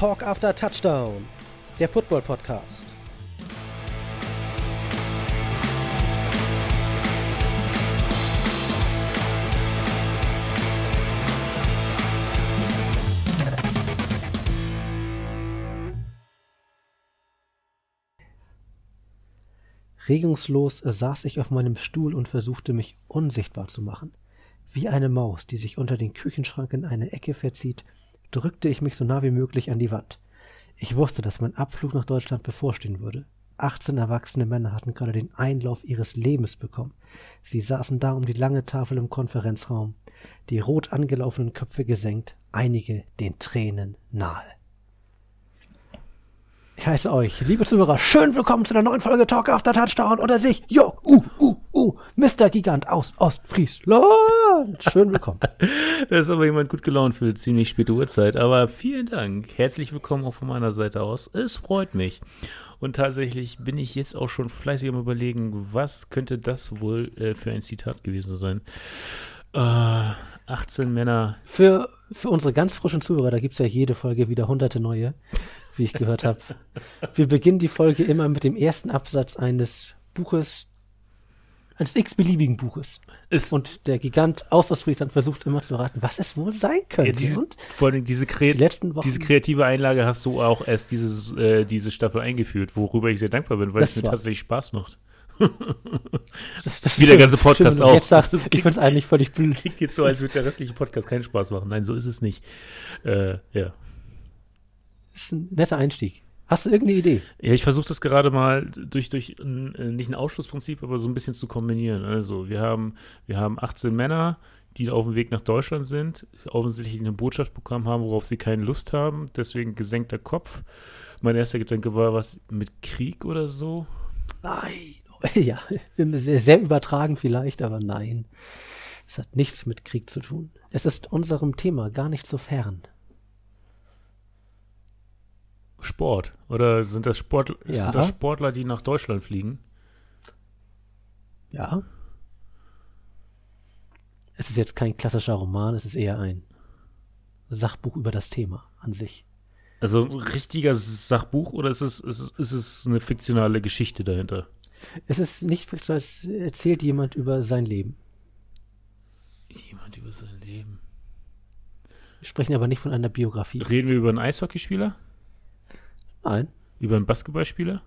Talk After Touchdown, der Football Podcast. Regungslos saß ich auf meinem Stuhl und versuchte mich unsichtbar zu machen. Wie eine Maus, die sich unter den Küchenschrank in eine Ecke verzieht, drückte ich mich so nah wie möglich an die Wand. Ich wusste, dass mein Abflug nach Deutschland bevorstehen würde. 18 erwachsene Männer hatten gerade den Einlauf ihres Lebens bekommen. Sie saßen da um die lange Tafel im Konferenzraum, die rot angelaufenen Köpfe gesenkt, einige den Tränen nahe. Ich heiße euch, liebe Zuhörer, schön willkommen zu einer neuen Folge Talk After Touchdown oder sich, yo, uh, uh, uh, Mr. Gigant aus Ostfriesland. Schön willkommen. da ist aber jemand gut gelaunt für ziemlich späte Uhrzeit, aber vielen Dank. Herzlich willkommen auch von meiner Seite aus. Es freut mich. Und tatsächlich bin ich jetzt auch schon fleißig am überlegen, was könnte das wohl äh, für ein Zitat gewesen sein. Äh, 18 Männer. Für, für unsere ganz frischen Zuhörer, da gibt es ja jede Folge wieder hunderte neue wie ich gehört habe. Wir beginnen die Folge immer mit dem ersten Absatz eines Buches, eines x-beliebigen Buches. Ist und der Gigant aus Ostfriesland versucht immer zu raten, was es wohl sein könnte. Ja, dieses, vor allem diese, Kre die diese kreative Einlage hast du auch erst dieses, äh, diese Staffel eingeführt, worüber ich sehr dankbar bin, weil das es mir war. tatsächlich Spaß macht. Wie der ganze Podcast auch. Jetzt sagst, ich finde es eigentlich völlig blöd. Klingt jetzt so, als würde der restliche Podcast keinen Spaß machen. Nein, so ist es nicht. Äh, ja. Das ist ein netter Einstieg. Hast du irgendeine Idee? Ja, ich versuche das gerade mal durch, durch ein, äh, nicht ein Ausschlussprinzip, aber so ein bisschen zu kombinieren. Also, wir haben, wir haben 18 Männer, die auf dem Weg nach Deutschland sind, offensichtlich eine Botschaft bekommen haben, worauf sie keine Lust haben, deswegen gesenkter Kopf. Mein erster Gedanke war was mit Krieg oder so. Nein. Ja, sehr, sehr übertragen vielleicht, aber nein. Es hat nichts mit Krieg zu tun. Es ist unserem Thema gar nicht so fern. Sport? Oder sind das, Sport, ja. sind das Sportler, die nach Deutschland fliegen? Ja. Es ist jetzt kein klassischer Roman, es ist eher ein Sachbuch über das Thema an sich. Also ein richtiger Sachbuch oder ist es, ist ist es eine fiktionale Geschichte dahinter? Es ist nicht fiktional, es erzählt jemand über sein Leben. Jemand über sein Leben. Wir sprechen aber nicht von einer Biografie. Reden wir über einen Eishockeyspieler? Nein. Über einen Basketballspieler?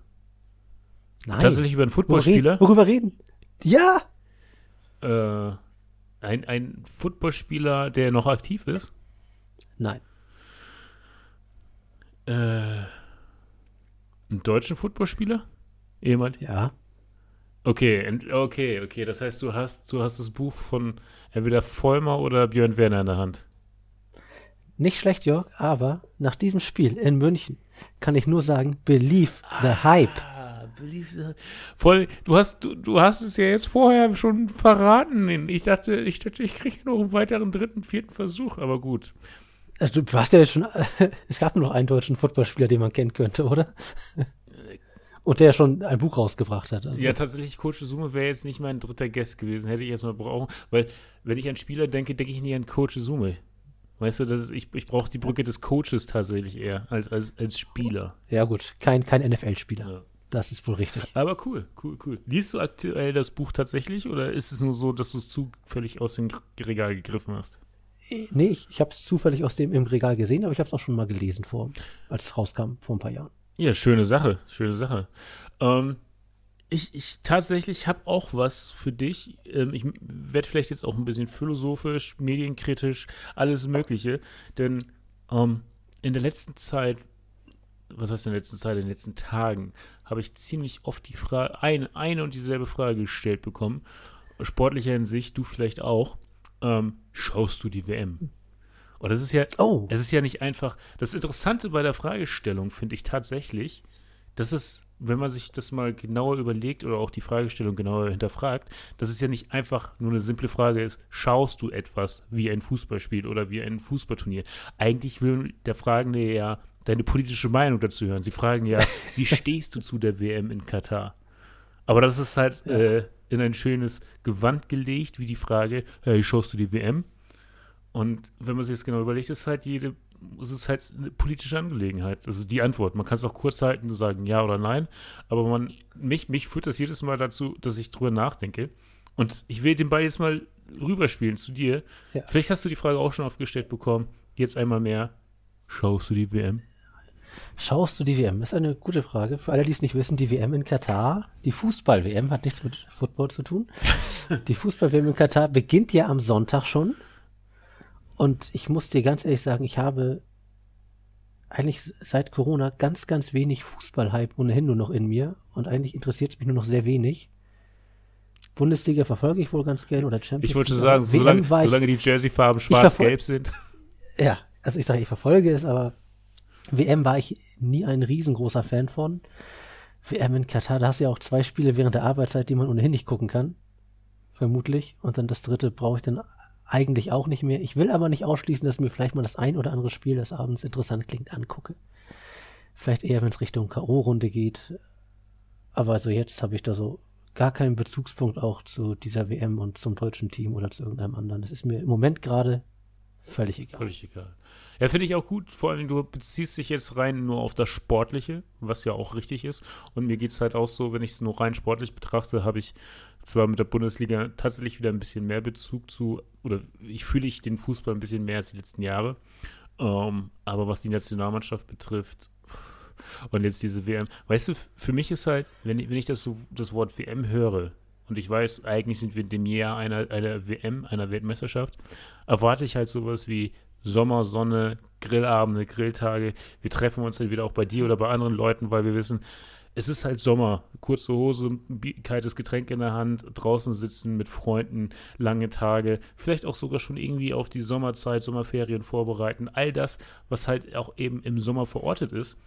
Nein. Tatsächlich über einen Footballspieler? Worüber reden? Ja! Äh, ein, ein Footballspieler, der noch aktiv ist? Nein. Äh, einen deutschen Footballspieler? Jemand? Ja. Okay, okay, okay. Das heißt, du hast, du hast das Buch von entweder Vollmer oder Björn Werner in der Hand. Nicht schlecht, Jörg, aber nach diesem Spiel in München kann ich nur sagen, believe the hype. Ah, believe the Voll, du hast, du, du hast es ja jetzt vorher schon verraten. Ich dachte, ich dachte, ich kriege noch einen weiteren dritten, vierten Versuch, aber gut. Also, du hast ja jetzt schon, es gab nur noch einen deutschen Footballspieler, den man kennen könnte, oder? Und der schon ein Buch rausgebracht hat. Also. Ja, tatsächlich, Coach Sume wäre jetzt nicht mein dritter Guest gewesen, hätte ich erstmal brauchen, weil, wenn ich an Spieler denke, denke ich nicht an Coach Sume. Weißt du, das ist, ich, ich brauche die Brücke des Coaches tatsächlich eher als, als, als Spieler. Ja, gut, kein, kein NFL-Spieler. Ja. Das ist wohl richtig. Aber cool, cool, cool. Liest du aktuell das Buch tatsächlich oder ist es nur so, dass du es zufällig aus dem Regal gegriffen hast? Nee, ich, ich habe es zufällig aus dem im Regal gesehen, aber ich habe es auch schon mal gelesen, vor, als es rauskam, vor ein paar Jahren. Ja, schöne Sache, schöne Sache. Ähm, ich, ich tatsächlich habe auch was für dich. Ähm, ich werde vielleicht jetzt auch ein bisschen philosophisch, medienkritisch, alles Mögliche. Denn ähm, in der letzten Zeit, was heißt in der letzten Zeit, in den letzten Tagen, habe ich ziemlich oft die Frage, ein, eine und dieselbe Frage gestellt bekommen. Sportlicher Hinsicht, du vielleicht auch. Ähm, schaust du die WM? Und das ist ja, oh. es ist ja nicht einfach. Das Interessante bei der Fragestellung finde ich tatsächlich, dass es wenn man sich das mal genauer überlegt oder auch die Fragestellung genauer hinterfragt, dass es ja nicht einfach nur eine simple Frage ist, schaust du etwas wie ein Fußballspiel oder wie ein Fußballturnier? Eigentlich will der Fragende ja deine politische Meinung dazu hören. Sie fragen ja, wie stehst du zu der WM in Katar? Aber das ist halt ja. äh, in ein schönes Gewand gelegt, wie die Frage, hey, schaust du die WM? Und wenn man sich das genau überlegt, ist halt jede es ist halt eine politische Angelegenheit. Also die Antwort. Man kann es auch kurz halten und sagen ja oder nein. Aber man, mich, mich führt das jedes Mal dazu, dass ich drüber nachdenke. Und ich will den Ball jetzt mal rüberspielen zu dir. Ja. Vielleicht hast du die Frage auch schon aufgestellt bekommen. Jetzt einmal mehr. Schaust du die WM? Schaust du die WM? Das ist eine gute Frage. Für alle, die es nicht wissen, die WM in Katar, die Fußball-WM hat nichts mit Football zu tun. Die Fußball-WM in Katar beginnt ja am Sonntag schon. Und ich muss dir ganz ehrlich sagen, ich habe eigentlich seit Corona ganz, ganz wenig Fußball-Hype ohnehin nur noch in mir. Und eigentlich interessiert es mich nur noch sehr wenig. Bundesliga verfolge ich wohl ganz gerne oder Champions League. Ich wollte sagen, solange, solange die Jersey-Farben schwarz-gelb sind. Ja, also ich sage, ich verfolge es, aber WM war ich nie ein riesengroßer Fan von. WM in Katar, da hast du ja auch zwei Spiele während der Arbeitszeit, die man ohnehin nicht gucken kann. Vermutlich. Und dann das dritte brauche ich dann eigentlich auch nicht mehr. Ich will aber nicht ausschließen, dass mir vielleicht mal das ein oder andere Spiel, das abends interessant klingt, angucke. Vielleicht eher, wenn es Richtung K.O.-Runde geht. Aber also jetzt habe ich da so gar keinen Bezugspunkt auch zu dieser WM und zum deutschen Team oder zu irgendeinem anderen. Das ist mir im Moment gerade völlig egal. Völlig egal. Ja, finde ich auch gut. Vor allem, du beziehst dich jetzt rein nur auf das Sportliche, was ja auch richtig ist. Und mir geht es halt auch so, wenn ich es nur rein sportlich betrachte, habe ich zwar mit der Bundesliga tatsächlich wieder ein bisschen mehr Bezug zu, oder ich fühle ich den Fußball ein bisschen mehr als die letzten Jahre. Ähm, aber was die Nationalmannschaft betrifft, und jetzt diese WM, weißt du, für mich ist halt, wenn ich, wenn ich das, so, das Wort WM höre, und ich weiß, eigentlich sind wir in dem Jahr einer, einer WM, einer Weltmeisterschaft, erwarte ich halt sowas wie Sommer, Sonne, Grillabende, Grilltage. Wir treffen uns dann wieder auch bei dir oder bei anderen Leuten, weil wir wissen, es ist halt Sommer. Kurze Hose, kaltes Getränk in der Hand, draußen sitzen mit Freunden, lange Tage, vielleicht auch sogar schon irgendwie auf die Sommerzeit, Sommerferien vorbereiten. All das, was halt auch eben im Sommer verortet ist,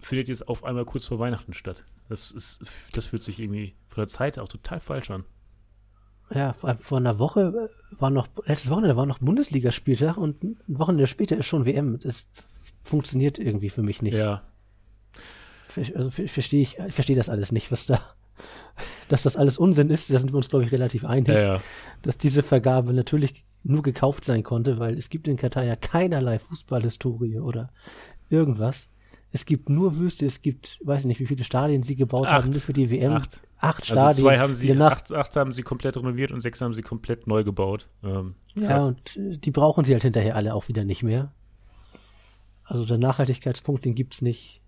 findet jetzt auf einmal kurz vor Weihnachten statt. Das ist, das fühlt sich irgendwie von der Zeit auch total falsch an. Ja, vor, einer Woche war noch, letztes Wochenende war noch Bundesligaspieltag und ein Wochenende später ist schon WM. Das funktioniert irgendwie für mich nicht. Ja. Also verstehe ich, ich verstehe das alles nicht, was da, dass das alles Unsinn ist, da sind wir uns, glaube ich, relativ einig. Ja, ja. Dass diese Vergabe natürlich nur gekauft sein konnte, weil es gibt in Katar ja keinerlei Fußballhistorie oder irgendwas. Es gibt nur Wüste, es gibt, weiß ich nicht, wie viele Stadien sie gebaut acht. haben, nur für die WM. Acht, acht Stadien. Also zwei haben sie, acht, acht, haben sie komplett renoviert und sechs haben sie komplett neu gebaut. Ähm, ja, und äh, die brauchen sie halt hinterher alle auch wieder nicht mehr. Also der Nachhaltigkeitspunkt, den gibt's nicht.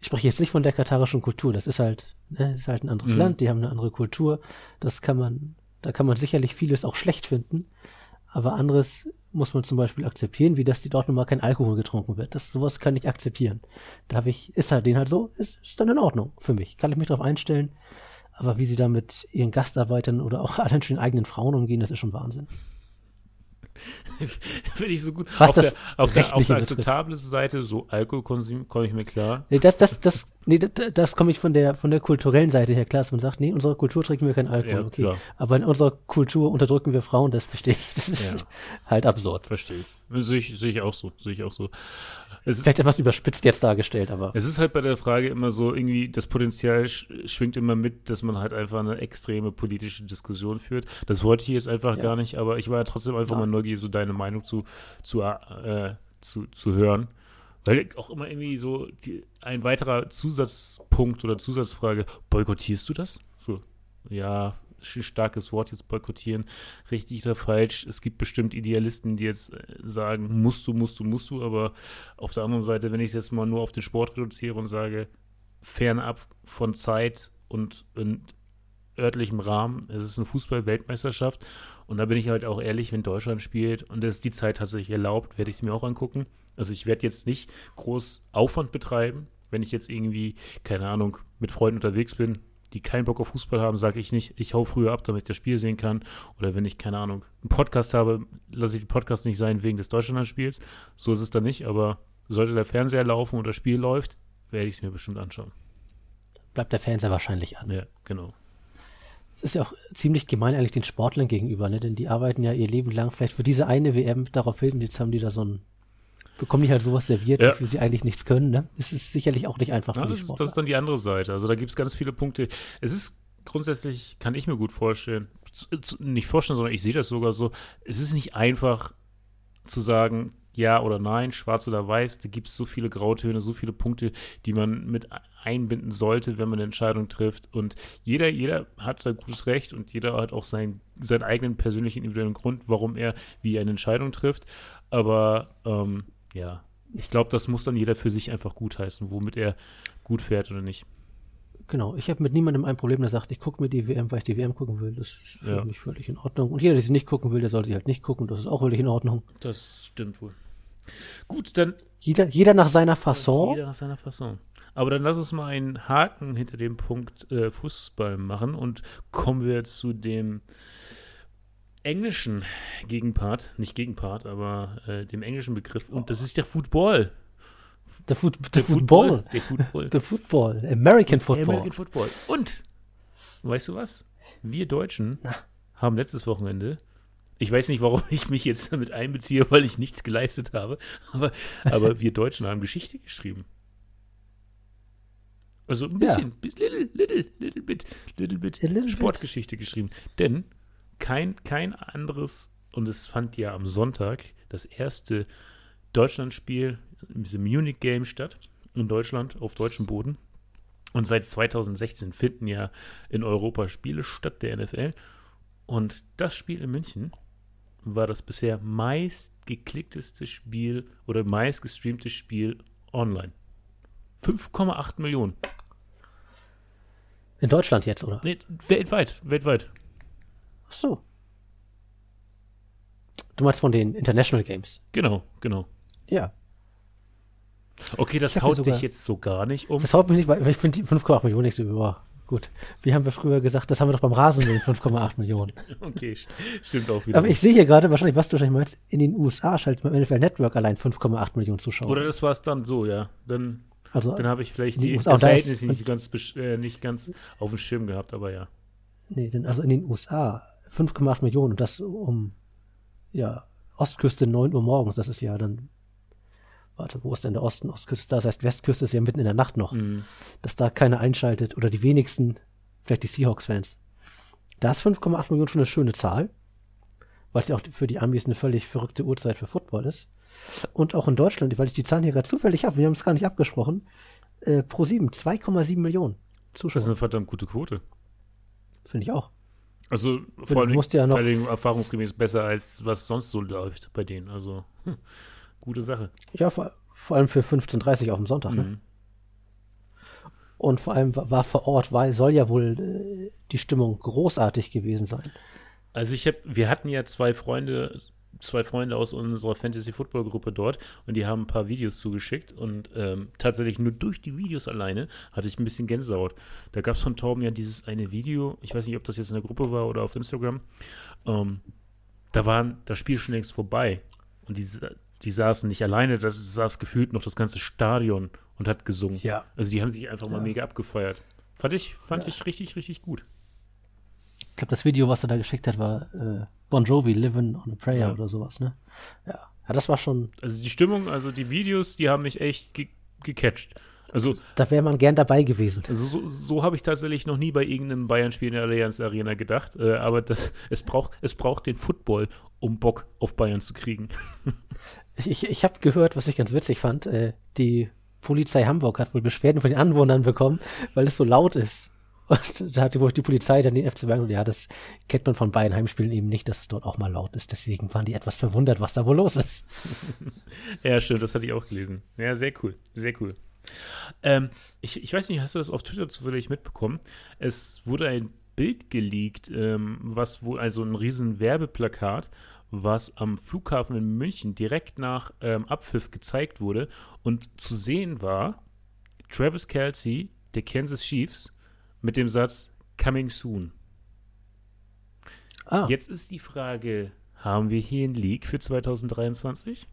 Ich spreche jetzt nicht von der katarischen Kultur, das ist halt, ne, das ist halt ein anderes mhm. Land, die haben eine andere Kultur. Das kann man, da kann man sicherlich vieles auch schlecht finden. Aber anderes muss man zum Beispiel akzeptieren, wie dass die dort nun mal kein Alkohol getrunken wird. Das sowas kann ich akzeptieren. Da habe ich, ist halt den halt so, ist, ist dann in Ordnung für mich. Kann ich mich darauf einstellen. Aber wie sie da mit ihren Gastarbeitern oder auch allein schon eigenen Frauen umgehen, das ist schon Wahnsinn. Finde ich so gut. Was auf das der, auf der, auf der akzeptablen Seite, so Alkoholkonsum, komme ich mir klar. Nee, das, das, das, nee, das, das komme ich von der, von der kulturellen Seite her klar, dass man sagt, nee, in unserer Kultur trinken wir keinen Alkohol, ja, okay. Klar. Aber in unserer Kultur unterdrücken wir Frauen, das verstehe ich. Das ist ja. halt absurd. Verstehe ich. Sehe ich, sehe ich auch so, sehe ich auch so. Es ist, Vielleicht etwas überspitzt jetzt dargestellt, aber. Es ist halt bei der Frage immer so, irgendwie, das Potenzial schwingt immer mit, dass man halt einfach eine extreme politische Diskussion führt. Das wollte ich jetzt einfach ja. gar nicht, aber ich war ja trotzdem einfach ja. mal neugierig, so deine Meinung zu, zu, äh, zu, zu hören. Weil auch immer irgendwie so die, ein weiterer Zusatzpunkt oder Zusatzfrage, boykottierst du das? So, ja, starkes Wort jetzt boykottieren, richtig oder falsch. Es gibt bestimmt Idealisten, die jetzt äh, sagen, musst du, musst du, musst du, aber auf der anderen Seite, wenn ich es jetzt mal nur auf den Sport reduziere und sage, fernab von Zeit und, und örtlichem Rahmen, es ist eine Fußball-Weltmeisterschaft und da bin ich halt auch ehrlich, wenn Deutschland spielt und es die Zeit tatsächlich erlaubt, werde ich es mir auch angucken. Also ich werde jetzt nicht groß Aufwand betreiben, wenn ich jetzt irgendwie, keine Ahnung, mit Freunden unterwegs bin, die keinen Bock auf Fußball haben, sage ich nicht, ich hau früher ab, damit ich das Spiel sehen kann. Oder wenn ich, keine Ahnung, einen Podcast habe, lasse ich den Podcast nicht sein wegen des Deutschlandspiels. So ist es dann nicht, aber sollte der Fernseher laufen und das Spiel läuft, werde ich es mir bestimmt anschauen. Bleibt der Fernseher wahrscheinlich an. Ja, genau. Es ist ja auch ziemlich gemein eigentlich den Sportlern gegenüber, ne? denn die arbeiten ja ihr Leben lang vielleicht für diese eine WM darauf hin und jetzt haben die da so ein bekommen die halt sowas serviert, ja. wofür sie eigentlich nichts können. Ne? Das ist sicherlich auch nicht einfach ja, das, ist, das ist dann die andere Seite. Also da gibt es ganz viele Punkte. Es ist grundsätzlich, kann ich mir gut vorstellen, nicht vorstellen, sondern ich sehe das sogar so, es ist nicht einfach zu sagen, ja oder nein, schwarz oder weiß. Da gibt es so viele Grautöne, so viele Punkte, die man mit einbinden sollte, wenn man eine Entscheidung trifft. Und jeder, jeder hat da gutes Recht und jeder hat auch sein, seinen eigenen persönlichen individuellen Grund, warum er wie eine Entscheidung trifft. Aber ähm, ja, ich glaube, das muss dann jeder für sich einfach gutheißen, womit er gut fährt oder nicht. Genau, ich habe mit niemandem ein Problem, der sagt, ich gucke mir die WM, weil ich die WM gucken will. Das ist für Ja. mich völlig in Ordnung. Und jeder, der sie nicht gucken will, der soll sie halt nicht gucken. Das ist auch völlig in Ordnung. Das stimmt wohl. Gut, dann Jeder, jeder nach seiner Fasson. Jeder nach seiner Fasson. Aber dann lass uns mal einen Haken hinter dem Punkt äh, Fußball machen und kommen wir zu dem englischen Gegenpart, nicht Gegenpart, aber äh, dem englischen Begriff und das ist der Football. The, foot, the Football. Der Football. The Football. American Football. American Football. Und, weißt du was? Wir Deutschen Na. haben letztes Wochenende, ich weiß nicht, warum ich mich jetzt damit einbeziehe, weil ich nichts geleistet habe, aber, aber wir Deutschen haben Geschichte geschrieben. Also ein bisschen, bis- little, little, little bit, little bit little bit. Sportgeschichte geschrieben. Denn kein, kein anderes, und es fand ja am Sonntag das erste Deutschlandspiel, diese Munich Game statt, in Deutschland, auf deutschem Boden. Und seit 2016 finden ja in Europa Spiele statt, der NFL. Und das Spiel in München war das bisher meistgeklickteste Spiel oder meistgestreamte Spiel online. 5,8 Millionen. In Deutschland jetzt, oder? Nee, weltweit, weltweit. Ach so. Du meinst von den International Games? Genau, genau. Ja. Okay, das haut sogar- dich jetzt so gar nicht um. Das haut mich nicht, weil ich finde die 5,8 Millionen nicht so über. Gut. Wie haben wir früher gesagt, das haben wir doch beim Rasenmähen 5,8 Millionen. Okay, st- stimmt auch wieder. Aber ich sehe hier gerade, wahrscheinlich, was du wahrscheinlich meinst, in den USA schaltet beim NFL Network allein 5,8 Millionen Zuschauer. Oder das war es dann so, ja. Dann, also, dann habe ich vielleicht die, USA, das Verhältnis nicht ganz, äh, nicht ganz auf dem Schirm gehabt, aber ja. nee, denn also in den USA 5,8 Millionen und das um, ja, Ostküste 9 Uhr morgens, das ist ja dann, warte, wo ist denn der Osten? Ostküste, ist da, das heißt, Westküste ist ja mitten in der Nacht noch. Mhm. dass da keiner einschaltet oder die wenigsten, vielleicht die Seahawks-Fans. Da ist 5,8 Millionen schon eine schöne Zahl, weil es ja auch für die Amis eine völlig verrückte Uhrzeit für Football ist. Und auch in Deutschland, weil ich die Zahlen hier gerade zufällig habe, wir haben es gar nicht abgesprochen, äh, pro 7, 2,7 Millionen Das ist Zuschauer. eine verdammt gute Quote. Finde ich auch. Also vor allem, ja vor allem erfahrungsgemäß besser, als was sonst so läuft bei denen. Also, hm, gute Sache. Ja, vor, vor allem für 15.30 auf dem Sonntag. Ne? Mhm. Und vor allem war war vor Ort, weil soll ja wohl äh, die Stimmung großartig gewesen sein. Also ich habe, wir hatten ja zwei Freunde, zwei Freunde aus unserer Fantasy Football Gruppe dort und die haben ein paar Videos zugeschickt und ähm, tatsächlich nur durch die Videos alleine hatte ich ein bisschen Gänsehaut. Da gab es von Torben ja dieses eine Video, ich weiß nicht, ob das jetzt in der Gruppe war oder auf Instagram. Ähm, da waren das Spiel schon längst vorbei und die, die saßen nicht alleine, das saß gefühlt noch das ganze Stadion und hat gesungen. Ja. Also die haben sich einfach mal Ja. mega abgefeiert. Fand ich, fand ich richtig, richtig gut. Ich glaube, das Video, was er da geschickt hat, war äh, Bon Jovi, Living on a Prayer Ja. oder sowas, ne? Ja. Ja, das war schon, Also die Stimmung, also die Videos, die haben mich echt ge gecatcht. Also, da wäre man gern dabei gewesen. also so, so habe ich tatsächlich noch nie bei irgendeinem Bayern-Spiel in der Allianz Arena gedacht. Äh, aber das, es, braucht, es braucht den Football, um Bock auf Bayern zu kriegen. Ich, ich, habe gehört, was ich ganz witzig fand, äh, die Polizei Hamburg hat wohl Beschwerden von den Anwohnern bekommen, weil es so laut ist. Und da hat die Polizei dann den FC Bayern und ja, das kennt man von Bayern Heimspielen eben nicht, dass es dort auch mal laut ist. Deswegen waren die etwas verwundert, was da wohl los ist. Ja, stimmt, das hatte ich auch gelesen. Ja, sehr cool, sehr cool. Ähm, ich, ich weiß nicht, hast du das auf Twitter zufällig mitbekommen? Es wurde ein Bild geleakt, ähm, was wohl, also ein riesen Werbeplakat, was am Flughafen in München direkt nach ähm, Abpfiff gezeigt wurde und zu sehen war Travis Kelsey, der Kansas Chiefs, mit dem Satz Coming soon. Ah, Jetzt ist die Frage, haben wir hier einen Leak für 2023?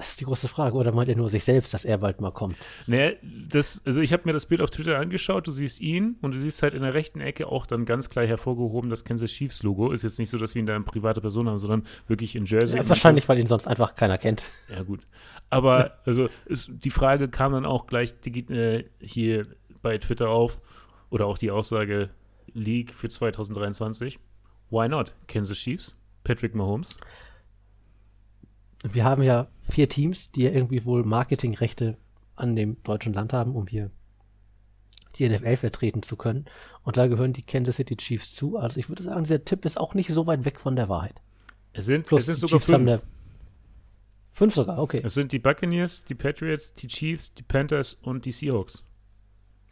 das ist die große Frage. Oder meint er nur sich selbst, dass er bald mal kommt? Naja, das, also ich habe mir das Bild auf Twitter angeschaut, du siehst ihn und du siehst halt in der rechten Ecke auch dann ganz klar hervorgehoben das Kansas Chiefs Logo. Ist jetzt nicht so, dass wir ihn da in private Person haben, sondern wirklich in Jersey. Ja, wahrscheinlich, weil ihn sonst einfach keiner kennt. Ja, gut. Aber also ist, die Frage kam dann auch gleich die, äh, hier bei Twitter auf oder auch die Aussage League für 2023. Why not? Kansas Chiefs, Patrick Mahomes. wir haben ja vier Teams, die ja irgendwie wohl Marketingrechte an dem deutschen Land haben, um hier die NFL vertreten zu können. Und da gehören die Kansas City Chiefs zu. Also ich würde sagen, dieser Tipp ist auch nicht so weit weg von der Wahrheit. Es sind, Plus es sind sogar Chiefs fünf. fünf sogar, okay. Es sind die Buccaneers, die Patriots, die Chiefs, die Panthers und die Seahawks.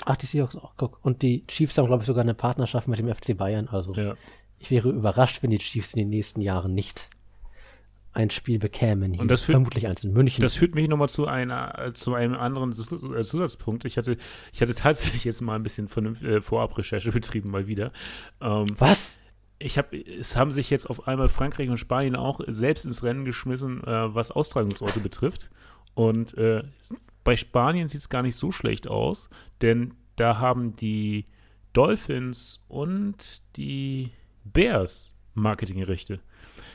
Ach, die Seahawks auch, guck. Und die Chiefs haben, glaube ich, sogar eine Partnerschaft mit dem FC Bayern. Also ja. ich wäre überrascht, wenn die Chiefs in den nächsten Jahren nicht ein Spiel bekämen. Hier. Und das führt, vermutlich eins in München. Das führt mich nochmal zu einer, zu einem anderen äh, Zusatzpunkt. Ich hatte, ich hatte tatsächlich jetzt mal ein bisschen äh, Vorabrecherche betrieben, mal wieder. Ähm, Was? Ich habe, es haben sich jetzt auf einmal Frankreich und Spanien auch selbst ins Rennen geschmissen, äh, was Austragungsorte betrifft. Und äh, bei Spanien sieht es gar nicht so schlecht aus, denn da haben die Dolphins und die Bears Marketingrechte.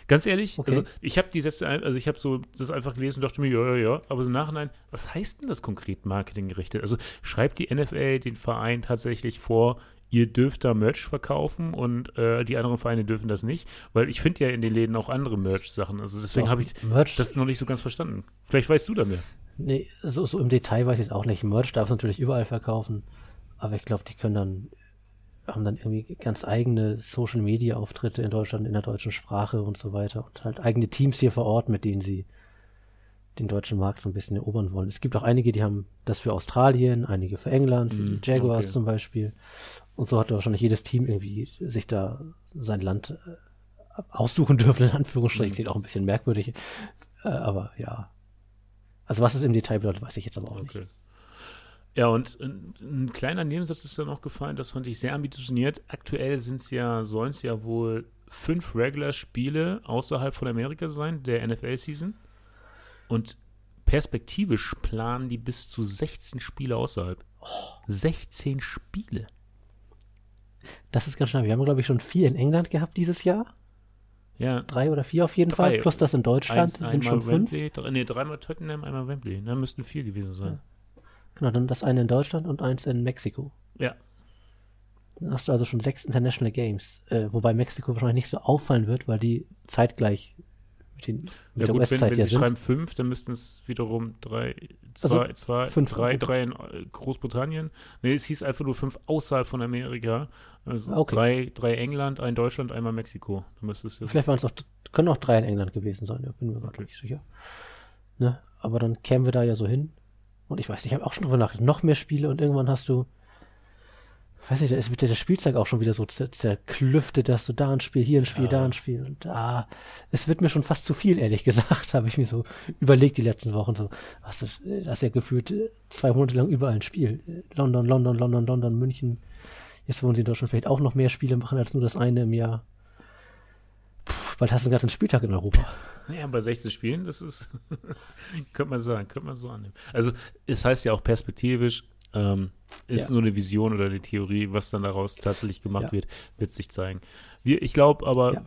Ganz ehrlich, okay. also ich habe die Sätze, also ich habe so das einfach gelesen und dachte mir, ja, ja, ja, aber im Nachhinein, was heißt denn das konkret marketinggerichtet? Also schreibt die NFL den Verein tatsächlich vor, ihr dürft da Merch verkaufen und äh, die anderen Vereine dürfen das nicht, weil ich finde ja in den Läden auch andere Merch-Sachen. Also deswegen habe ich Merch. das noch nicht so ganz verstanden. Vielleicht weißt du da mehr. Nee, so, so im Detail weiß ich es auch nicht. Merch darf es natürlich überall verkaufen, aber ich glaube, die können dann haben dann irgendwie ganz eigene Social Media Auftritte in Deutschland in der deutschen Sprache und so weiter und halt eigene Teams hier vor Ort, mit denen sie den deutschen Markt so ein bisschen erobern wollen. Es gibt auch einige, die haben das für Australien, einige für England, mm, die Jaguars okay. zum Beispiel. Und so hat wahrscheinlich jedes Team irgendwie sich da sein Land äh, aussuchen dürfen, in Anführungsstrichen. Mm. Klingt auch ein bisschen merkwürdig. Äh, aber ja. Also was es im Detail bedeutet, weiß ich jetzt aber auch okay. nicht. Ja, und ein, ein, kleiner Nebensatz ist dann noch gefallen, das fand ich sehr ambitioniert. Aktuell sind es ja, sollen es ja wohl fünf Regular-Spiele außerhalb von Amerika sein, der NFL-Season. Und perspektivisch planen die bis zu 16 Spiele außerhalb. Oh, 16 Spiele. Das ist ganz schnell. Wir haben, glaube ich, schon vier in England gehabt dieses Jahr. Ja. Drei oder vier auf jeden Drei. Fall. Plus das in Deutschland Eins, sind schon Wembley, fünf. Nee, dreimal Tottenham, einmal Wembley. Dann müssten vier gewesen sein. Ja. Genau, dann das eine in Deutschland und eins in Mexiko. Ja. Dann hast du also schon sechs International Games, äh, wobei Mexiko wahrscheinlich nicht so auffallen wird, weil die zeitgleich den, ja, der US-Zeit wenn, wenn sie sind. schreiben fünf, dann müssten es wiederum drei, zwei, also zwei fünf, drei, drei in äh, Großbritannien. Nee, es hieß einfach nur fünf außerhalb von Amerika. Also okay. drei, drei England, ein Deutschland, einmal Mexiko. Dann müsste es Vielleicht waren es auch, können auch drei in England gewesen sein, ja, bin mir okay. nicht sicher. Ne? Aber dann kämen wir da ja so hin. Und ich weiß nicht, ich habe auch schon drüber nachgedacht, noch mehr Spiele und irgendwann hast du, weiß nicht, da ist der Spielzeug auch schon wieder so zerklüftet, dass du da ein Spiel, hier ein Spiel, ja. da ein Spiel und da, es wird mir schon fast zu viel, ehrlich gesagt, habe ich mir so überlegt die letzten Wochen so, hast du, das ist ja gefühlt zwei Monate lang überall ein Spiel. London, London, London, London, München. Jetzt wollen sie in Deutschland vielleicht auch noch mehr Spiele machen als nur das eine im Jahr. Puh, bald hast du einen ganzen Spieltag in Europa. Ja, bei 16 Spielen, das ist, könnte man sagen, könnte man so annehmen. Also, es heißt ja auch perspektivisch, ähm, ist ja. nur eine Vision oder eine Theorie, was dann daraus tatsächlich gemacht ja. wird, wird sich zeigen. Wir, ich glaube aber, ja.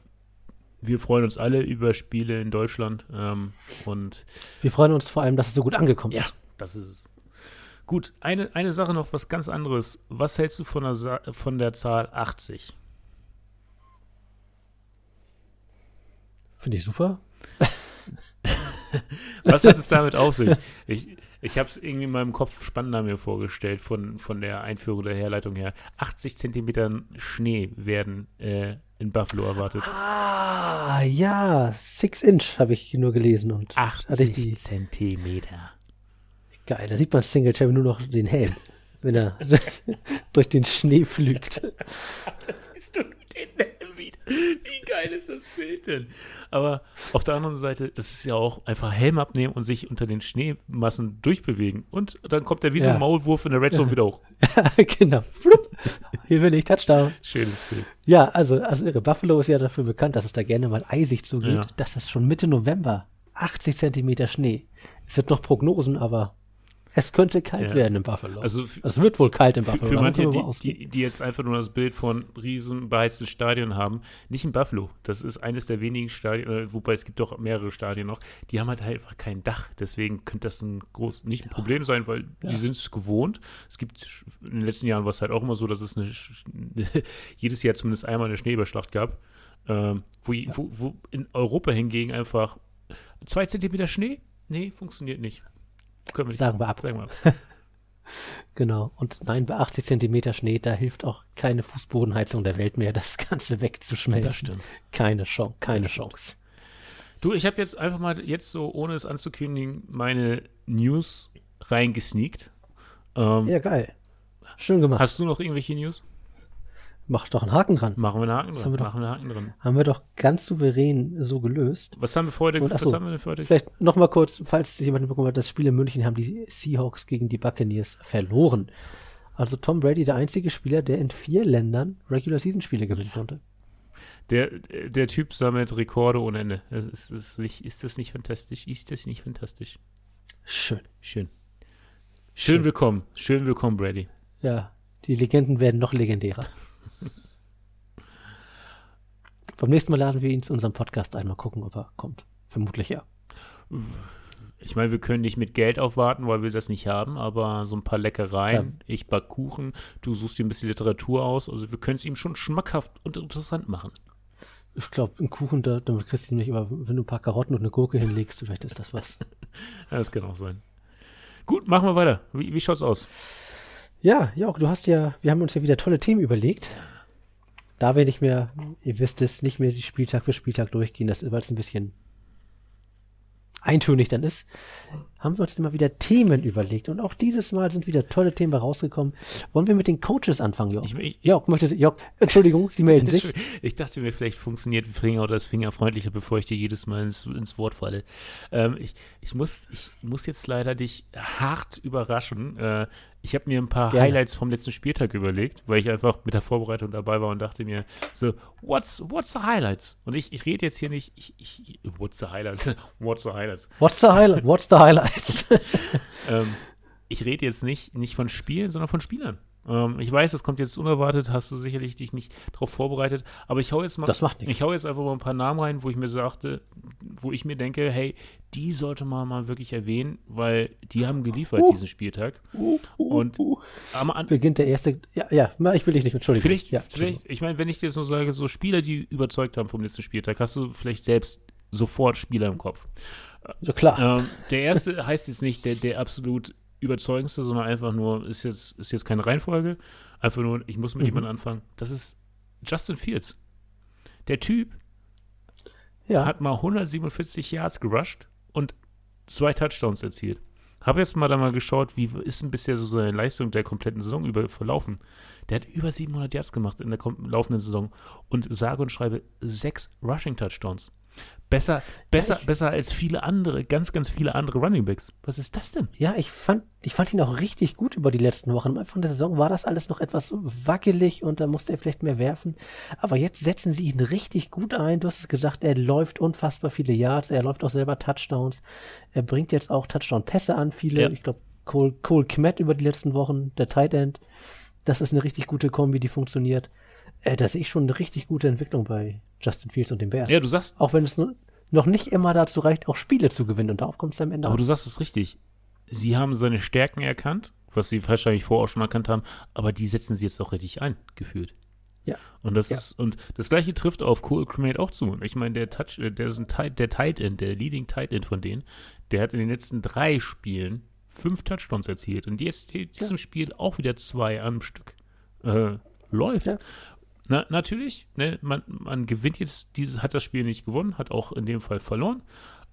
wir freuen uns alle über Spiele in Deutschland ähm, und wir freuen uns vor allem, dass es so gut angekommen ist. Ja, das ist es. Gut, eine, eine Sache noch, was ganz anderes. Was hältst du von der, von der Zahl 80? Finde ich super. Was hat es damit auf sich? Ich, ich habe es irgendwie in meinem Kopf spannender mir vorgestellt, von, von der Einführung der Herleitung her. 80 Zentimeter Schnee werden äh, in Buffalo erwartet. Ah, ja, 6 Inch habe ich nur gelesen. und 80 die, Zentimeter. Geil, da sieht man Singletary nur noch den Helm, wenn er durch den Schnee flügt. Das ist doch den Helm wieder. Wie geil ist das Bild denn? Aber auf der anderen Seite, das ist ja auch einfach Helm abnehmen und sich unter den Schneemassen durchbewegen. Und dann kommt er wie so ein Maulwurf in der Red Zone ja. wieder hoch. genau. Hier bin ich, Touchdown. Schönes Bild. Ja, also, also irre. Buffalo ist ja dafür bekannt, dass es da gerne mal eisig zugeht. Ja. Das ist schon Mitte November. 80 Zentimeter Schnee. Es sind noch Prognosen, aber es könnte kalt ja. werden in Buffalo. Also es wird wohl kalt in Buffalo. Für manche, die, die, die, jetzt einfach nur das Bild von riesen beheizten Stadien haben, nicht in Buffalo. Das ist eines der wenigen Stadien, äh, wobei es gibt doch mehrere Stadien noch. Die haben halt einfach kein Dach. Deswegen könnte das ein groß, nicht ein ja. Problem sein, weil ja. die sind es gewohnt. Es gibt in den letzten Jahren war es halt auch immer so, dass es eine, jedes Jahr zumindest einmal eine Schneeballschlacht gab. Ähm, wo, wo, wo in Europa hingegen einfach Zwei Zentimeter Schnee? Nee, funktioniert nicht. Können wir. Sagen wir ab. Sagen wir genau. Und nein, bei 80 Zentimeter Schnee, da hilft auch keine Fußbodenheizung der Welt mehr, das Ganze wegzuschmelzen. Das stimmt. Keine Chance, keine Chance. Du, ich habe jetzt einfach mal jetzt so, ohne es anzukündigen, meine News reingesneakt. Ähm, ja, geil. Schön gemacht. Hast du noch irgendwelche News? Mach doch einen Haken dran. Machen wir einen Haken dran. Haben wir doch, Machen wir einen Haken dran. Haben wir doch ganz souverän so gelöst. Was haben wir für heute? Und, achso, was haben wir für heute? Vielleicht noch mal kurz, falls jemand bekommen hat, das Spiel in München haben die Seahawks gegen die Buccaneers verloren. Also Tom Brady der einzige Spieler, der in vier Ländern Regular Season Spiele gewinnen konnte. Der, der Typ sammelt Rekorde ohne Ende. Ist, ist, nicht, ist das nicht fantastisch? Ist das nicht fantastisch? Schön. Schön. Schön, Schön. willkommen. Schön willkommen, Brady. Ja, die Legenden werden noch legendärer. Beim nächsten Mal laden wir ihn zu unserem Podcast einmal gucken, ob er kommt. Vermutlich ja. Ich meine, wir können nicht mit Geld aufwarten, weil wir das nicht haben, aber so ein paar Leckereien, ja. ich back Kuchen, du suchst dir ein bisschen Literatur aus, also wir können es ihm schon schmackhaft und interessant machen. Ich glaube, ein Kuchen, da, damit kriegst du nicht, aber wenn du ein paar Karotten und eine Gurke hinlegst, vielleicht ist das was. das kann auch sein. Gut, machen wir weiter. Wie, wie schaut's aus? Ja, Jörg, du hast ja, wir haben uns ja wieder tolle Themen überlegt da werde ich mir, ihr wisst es, nicht mehr die Spieltag für Spieltag durchgehen, das, weil es ein bisschen eintönig dann ist, haben wir uns immer wieder Themen überlegt. Und auch dieses Mal sind wieder tolle Themen rausgekommen. Wollen wir mit den Coaches anfangen, Jörg? Ich, ich, Jörg, möchte, Jörg, Entschuldigung, Sie melden sich. Ich dachte mir, vielleicht funktioniert Finger oder das Finger freundlicher, bevor ich dir jedes Mal ins, ins Wort falle. Ähm, ich, ich, muss, ich muss jetzt leider dich hart überraschen. Äh, ich habe mir ein paar Gerne. Highlights vom letzten Spieltag überlegt, weil ich einfach mit der Vorbereitung dabei war und dachte mir so, what's, what's the highlights? Und ich, ich rede jetzt hier nicht, ich, ich, what's the highlights? what's the highlights? What's the highlights? What's the highlights? ähm, ich rede jetzt nicht, nicht von Spielen, sondern von Spielern. Ähm, ich weiß, das kommt jetzt unerwartet, hast du sicherlich dich nicht darauf vorbereitet, aber ich hau jetzt mal, das macht ich hau jetzt einfach mal ein paar Namen rein, wo ich mir sagte, wo ich mir denke, hey, die sollte man mal wirklich erwähnen, weil die haben geliefert uh, diesen Spieltag. Uh, uh, und am An beginnt der erste, ja, ja, ich will dich nicht, entschuldigen. Vielleicht, ja, vielleicht ich meine, wenn ich dir so sage, so Spieler, die überzeugt haben vom letzten Spieltag, hast du vielleicht selbst sofort Spieler im Kopf. Ja, klar. Ähm, der erste heißt jetzt nicht der, der absolut überzeugendste, sondern einfach nur, ist jetzt, ist jetzt keine Reihenfolge. Einfach nur, ich muss mit mhm. jemandem anfangen. Das ist Justin Fields. Der Typ ja. hat mal 147 Yards gerusht und zwei Touchdowns erzielt. Habe jetzt mal da mal geschaut, wie ist denn bisher so seine Leistung der kompletten Saison über verlaufen. Der hat über 700 Yards gemacht in der laufenden Saison und sage und schreibe sechs Rushing Touchdowns. Besser, besser, ja, besser als viele andere, ganz, ganz viele andere Runningbacks. Was ist das denn? Ja, ich fand, ich fand ihn auch richtig gut über die letzten Wochen. Am Anfang der Saison war das alles noch etwas wackelig und da musste er vielleicht mehr werfen. Aber jetzt setzen sie ihn richtig gut ein. Du hast es gesagt, er läuft unfassbar viele Yards, er läuft auch selber Touchdowns. Er bringt jetzt auch Touchdown-Pässe an, viele. Ja. Ich glaube, Cole, Cole Kmet über die letzten Wochen, der Tight End. Das ist eine richtig gute Kombi, die funktioniert. Äh, da sehe ich schon eine richtig gute Entwicklung bei Justin Fields und den Bears. Ja, du sagst. Auch wenn es noch nicht immer dazu reicht, auch Spiele zu gewinnen und darauf kommt es am Ende. Aber an. du sagst es richtig. Sie haben seine Stärken erkannt, was sie wahrscheinlich vorher auch schon erkannt haben, aber die setzen sie jetzt auch richtig ein, gefühlt. Ja. Und das ja. ist, und das gleiche trifft auf Cole Cremate auch zu. Ich meine, der Touch, äh, der ist ein Tight, der Tight End, der Leading Tight End von denen, der hat in den letzten drei Spielen fünf Touchdowns erzielt und jetzt in diesem ja. Spiel auch wieder zwei am Stück. Äh, läuft. Ja. Na, natürlich, ne, man, man gewinnt jetzt, dieses, hat das Spiel nicht gewonnen, hat auch in dem Fall verloren,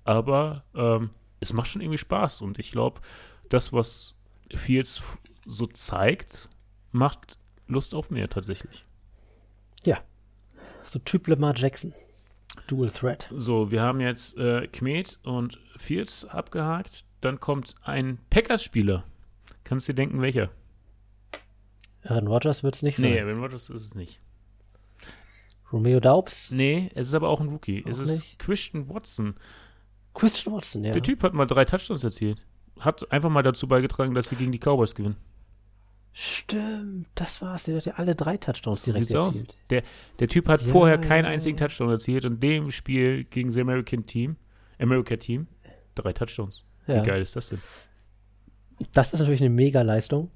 aber ähm, es macht schon irgendwie Spaß und ich glaube, das, was Fields so zeigt, macht Lust auf mehr tatsächlich. Ja, so Typ Lamar Jackson. Dual Threat. So, wir haben jetzt äh, Kmet und Fields abgehakt. Dann kommt ein Packers-Spieler. Kannst du dir denken, welcher? Aaron Rodgers wird es nicht sein. Nee, Aaron Rodgers ist es nicht. Romeo Daubs? Nee, es ist aber auch ein Rookie. Auch es ist nicht? Christian Watson. Christian Watson, ja. Der Typ hat mal drei Touchdowns erzielt. Hat einfach mal dazu beigetragen, dass sie gegen die Cowboys gewinnen. Stimmt, das war's. Der hat ja alle drei Touchdowns direkt Sieht's erzielt. Aus. Der, der Typ hat ja, vorher keinen einzigen Touchdown erzielt und dem Spiel gegen das American Team, America Team, drei Touchdowns. Ja. Wie geil ist das denn? Das ist natürlich eine Mega-Leistung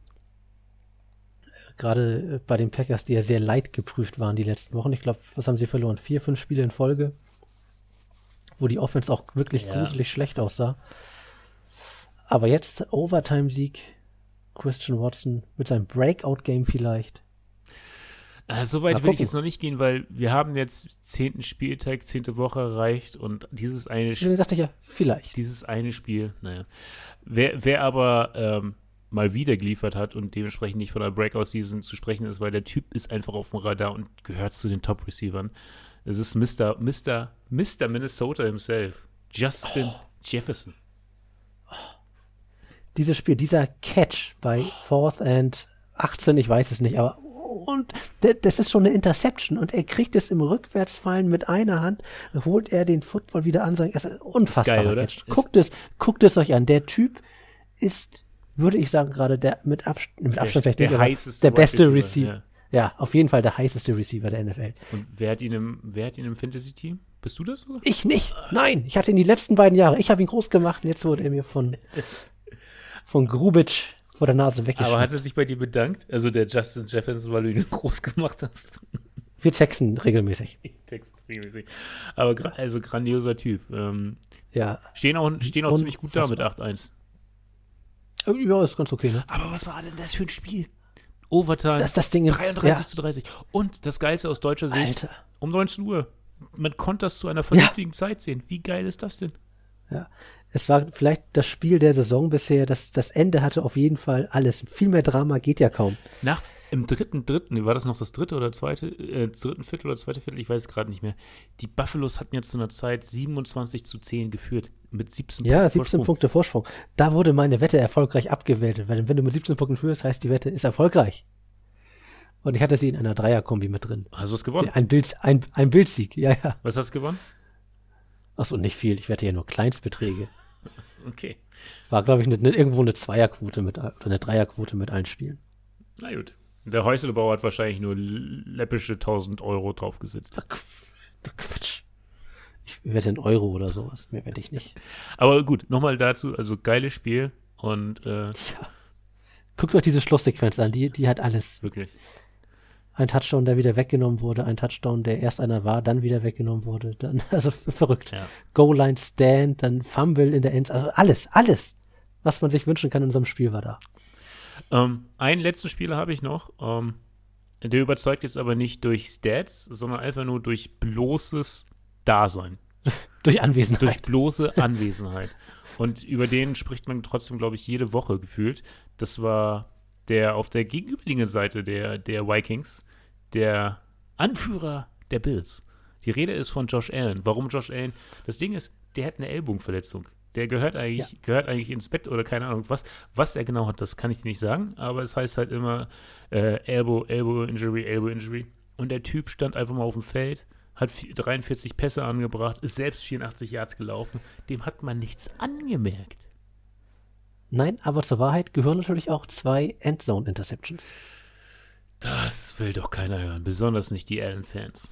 gerade äh, bei den Packers, die ja sehr leid geprüft waren die letzten Wochen. Ich glaube, was haben sie verloren? Vier, fünf Spiele in Folge. wo die Offense auch wirklich Ja. gruselig schlecht aussah. Aber jetzt Overtime-Sieg, Christian Watson mit seinem Breakout-Game vielleicht. Äh, so weit will ich jetzt noch nicht gehen, weil wir haben jetzt zehnten Spieltag, zehnte Woche erreicht und dieses eine Spiel Deswegen sagte ich ja, vielleicht. dieses eine Spiel, naja. Wer, wer aber ähm, mal wieder geliefert hat und dementsprechend nicht von der Breakout-Season zu sprechen ist, weil der Typ ist einfach auf dem Radar und gehört zu den Top-Receivern. Es ist Mr. Mr. Mr. Minnesota himself. Justin Jefferson. Dieses Spiel, dieser Catch bei Fourth and 18, ich weiß es nicht, aber und das ist schon eine Interception und er kriegt es im Rückwärtsfallen mit einer Hand, holt er den Football wieder an. sein- Es ist unfassbar. geil, oder? Guckt es, guckt es euch an. Der Typ ist, würde ich sagen, gerade der mit, Abst mit Abstand vielleicht der nicht, aber heißeste der beste Receiver, Receiver. Ja, auf jeden Fall der heißeste Receiver der NFL. Und wer hat ihn im, wer hat ihn im Fantasy-Team? Bist du das sogar? Ich nicht. Nein, ich hatte ihn die letzten beiden Jahre. Ich habe ihn groß gemacht und jetzt wurde er mir von, von Grubitsch vor der Nase Aber weggeschmissen. hat er sich bei dir bedankt? Also der Justin Jefferson, weil du ihn groß gemacht hast. Wir texten regelmäßig. Text regelmäßig. Aber also grandioser Typ. Ähm, Ja. stehen auch, stehen auch ziemlich gut da mit Unfassbar. 8-1. Ja, ist ganz okay, ne? Aber was war denn das für ein Spiel? Overtime. Das das Ding im- 33 ja. zu 30. Und das Geilste aus deutscher Sicht, Alter. um 19 Uhr. Man konnte das zu einer vernünftigen Zeit sehen. Wie geil ist das denn? Ja. Es war vielleicht das Spiel der Saison bisher. Das, das Ende hatte auf jeden Fall alles. Viel mehr Drama geht ja kaum. Nach, im dritten, dritten, war das noch das dritte oder zweite, äh, dritten Viertel oder zweite Viertel, ich weiß es gerade nicht mehr. Die Buffaloes hatten jetzt zu einer Zeit 27 zu 10 geführt. Mit 17 Ja, Punkten 17 Vorsprung. Punkte Vorsprung. Da wurde meine Wette erfolgreich abgewertet, weil wenn du mit 17 Punkten führst, heißt die Wette ist erfolgreich. Und ich hatte sie in einer Dreierkombi mit drin. Hast du es gewonnen? Ein Bild, ein, ein Bildsieg, ja, ja. Was hast du gewonnen? Achso, nicht viel. Ich wette ja nur Kleinstbeträge. Okay. War, glaube ich, ne, ne, irgendwo eine Zweierquote mit, oder eine Dreierquote mit allen Spielen. Na gut. Der Häuselbauer hat wahrscheinlich nur läppische 1000 Euro draufgesetzt. Ach, Qu- Quatsch. Ich wette in Euro oder sowas. Mehr wette ich nicht. Aber gut, nochmal dazu. Also geiles Spiel und äh, Tja. Guckt euch diese Schlusssequenz an. Die, die hat alles. wirklich. Ein Touchdown, der wieder weggenommen wurde. Ein Touchdown, der erst einer war, dann wieder weggenommen wurde. Dann, also verrückt. Ja. Goal-Line Stand, dann Fumble in der End. Also alles, alles, was man sich wünschen kann in so einem Spiel war da. Ähm, einen letzten Spieler habe ich noch. Ähm, der überzeugt jetzt aber nicht durch Stats, sondern einfach nur durch bloßes Dasein. Durch Anwesenheit. Durch bloße Anwesenheit. Und über den spricht man trotzdem, glaube ich, jede Woche gefühlt. Das war der auf der gegenüberliegenden Seite der, der Vikings, der Anführer der Bills. Die Rede ist von Josh Allen. Warum Josh Allen? Das Ding ist, der hat eine Ellbogenverletzung. Der gehört eigentlich, gehört eigentlich ins Bett oder keine Ahnung was. Was er genau hat, das kann ich dir nicht sagen, aber es heißt halt immer äh, Elbow, Elbow Injury, Elbow Injury. Und der Typ stand einfach mal auf dem Feld, hat vi- 43 Pässe angebracht, ist selbst 84 Yards gelaufen. Dem hat man nichts angemerkt. Nein, aber zur Wahrheit gehören natürlich auch zwei Endzone-Interceptions. Das will doch keiner hören, besonders nicht die Allen-Fans.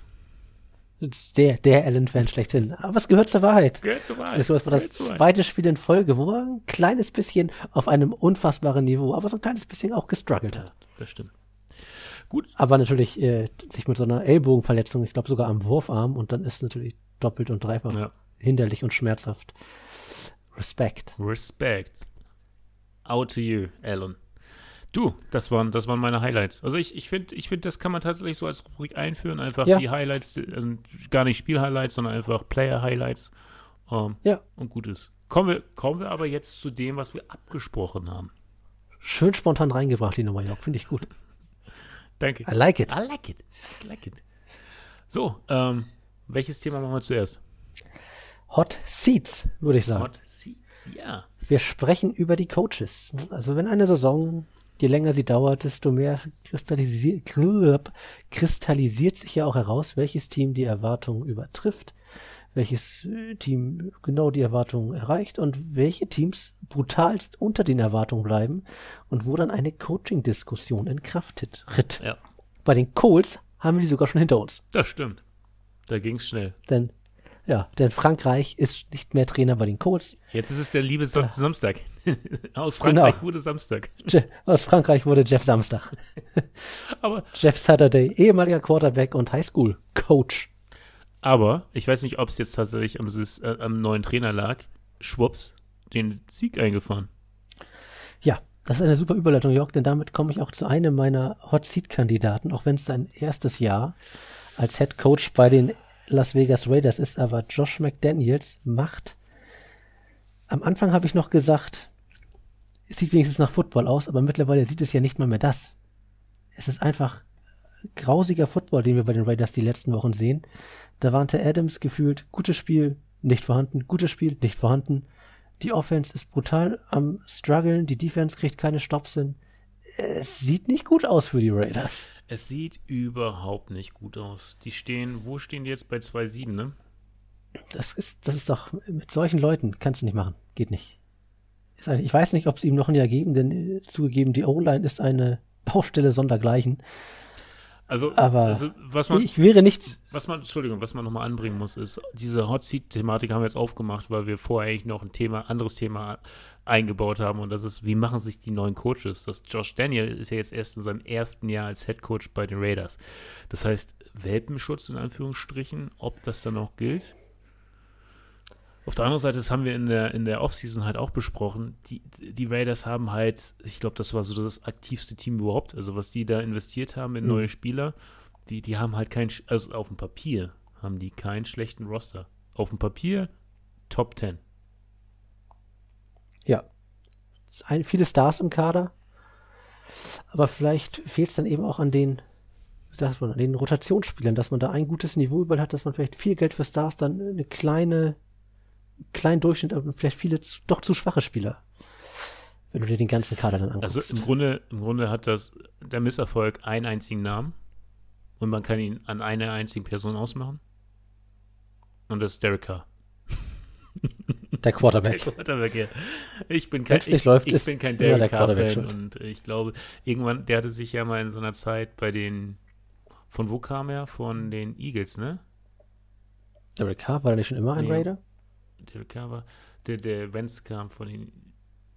Der, der Allen-Fan schlechthin. Aber es gehört zur Wahrheit. Gehört zur Wahrheit. Das war das zweite Spiel in Folge, wo er ein kleines bisschen auf einem unfassbaren Niveau, aber so ein kleines bisschen auch gestruggelt hat. Das stimmt. Aber natürlich äh, sich mit so einer Ellbogenverletzung, ich glaube sogar am Wurfarm, und dann ist natürlich doppelt und dreifach Ja. hinderlich und schmerzhaft. Respekt. Respect. Out to you, Alan. Du, das waren, das waren meine Highlights. Also ich, ich finde, ich find, das kann man tatsächlich so als Rubrik einführen. Einfach Ja. die Highlights, äh, gar nicht Spiel-Highlights, sondern einfach Player-Highlights. Ähm, Ja, und gut ist. Kommen wir, kommen wir aber jetzt zu dem, was wir abgesprochen haben. schön spontan reingebracht, die Nummer Jörg. Finde ich gut. Danke. I like it. I like it. I like it. So, ähm, welches Thema machen wir zuerst? Hot Seats, würde ich sagen. Hot Seats, ja. Wir sprechen über die Coaches. Also wenn eine Saison, je länger sie dauert, desto mehr kristallisiert, kristallisiert sich ja auch heraus, welches Team die Erwartungen übertrifft, welches Team genau die Erwartungen erreicht und welche Teams brutalst unter den Erwartungen bleiben und wo dann eine Coaching-Diskussion in Kraft tritt. Ja, Bei den Coles haben wir die sogar schon hinter uns. das stimmt. Da ging's schnell. Denn, ja, denn Frankreich ist nicht mehr Trainer bei den Coles. Jetzt ist es der liebe Son Samstag. Aus Frankreich Genau. wurde Samstag. Je aus Frankreich wurde Jeff Samstag. Aber, Jeff Saturday, ehemaliger Quarterback und Highschool-Coach. Aber ich weiß nicht, ob es jetzt tatsächlich am, äh, am neuen Trainer lag. Schwupps, den Sieg eingefahren. Ja, das ist eine super Überleitung, Jörg, denn damit komme ich auch zu einem meiner Hot Seat Kandidaten, auch wenn es sein erstes Jahr als Head Coach bei den Las Vegas Raiders ist, aber Josh McDaniels macht. Am Anfang habe ich noch gesagt, es sieht wenigstens nach Football aus, aber mittlerweile sieht es ja nicht mal mehr das. Es ist einfach grausiger Football, den wir bei den Raiders die letzten Wochen sehen. Da warnte Adams gefühlt, gutes Spiel, nicht vorhanden, gutes Spiel, nicht vorhanden. Die Offense ist brutal am struggeln, die Defense kriegt keine Stops hin. Es sieht nicht gut aus für die Raiders. Es sieht überhaupt nicht gut aus. Die stehen, wo stehen die jetzt bei 2-7, ne? Das ist, das ist doch, mit solchen Leuten kannst du nicht machen. Geht nicht. Ich weiß nicht, ob es ihm noch ein Jahr geben, denn äh, zugegeben, die O-Line ist eine Baustelle sondergleichen. Also, aber also, was man, ich wäre nicht. Was man, Entschuldigung, was man nochmal anbringen muss, ist, diese Hot Seat-Thematik haben wir jetzt aufgemacht, weil wir vorher eigentlich noch ein Thema, anderes Thema eingebaut haben und das ist, wie machen sich die neuen Coaches? Das Josh Daniel ist ja jetzt erst in seinem ersten Jahr als Head Coach bei den Raiders. Das heißt, Welpenschutz in Anführungsstrichen, ob das dann noch gilt? Auf der anderen Seite, das haben wir in der, in der Offseason halt auch besprochen, die, die Raiders haben halt, ich glaube, das war so das aktivste Team überhaupt, also was die da investiert haben in mhm. neue Spieler, die, die haben halt kein, also auf dem Papier haben die keinen schlechten Roster. Auf dem Papier Top 10. Ja. Ein, viele Stars im Kader, aber vielleicht fehlt es dann eben auch an den sagt man, an den Rotationsspielern, dass man da ein gutes Niveau überall hat, dass man vielleicht viel Geld für Stars dann eine kleine kleinen Durchschnitt, aber vielleicht viele doch zu schwache Spieler. Wenn du dir den ganzen Kader dann anguckst. Also im Grunde, im Grunde hat das der Misserfolg einen einzigen Namen und man kann ihn an einer einzigen Person ausmachen. Und das ist Derek Carr. Der Quarterback. Der Quarterback, ja. Ich bin kein, ich, läuft, ich bin kein Derek Carr-Fan und ich glaube, irgendwann, der hatte sich ja mal in so einer Zeit bei den, von wo kam er? Von den Eagles, ne? Derek Carr, war er nicht schon immer ein nee. Raider? Derek Carver, der, der Vance kam von den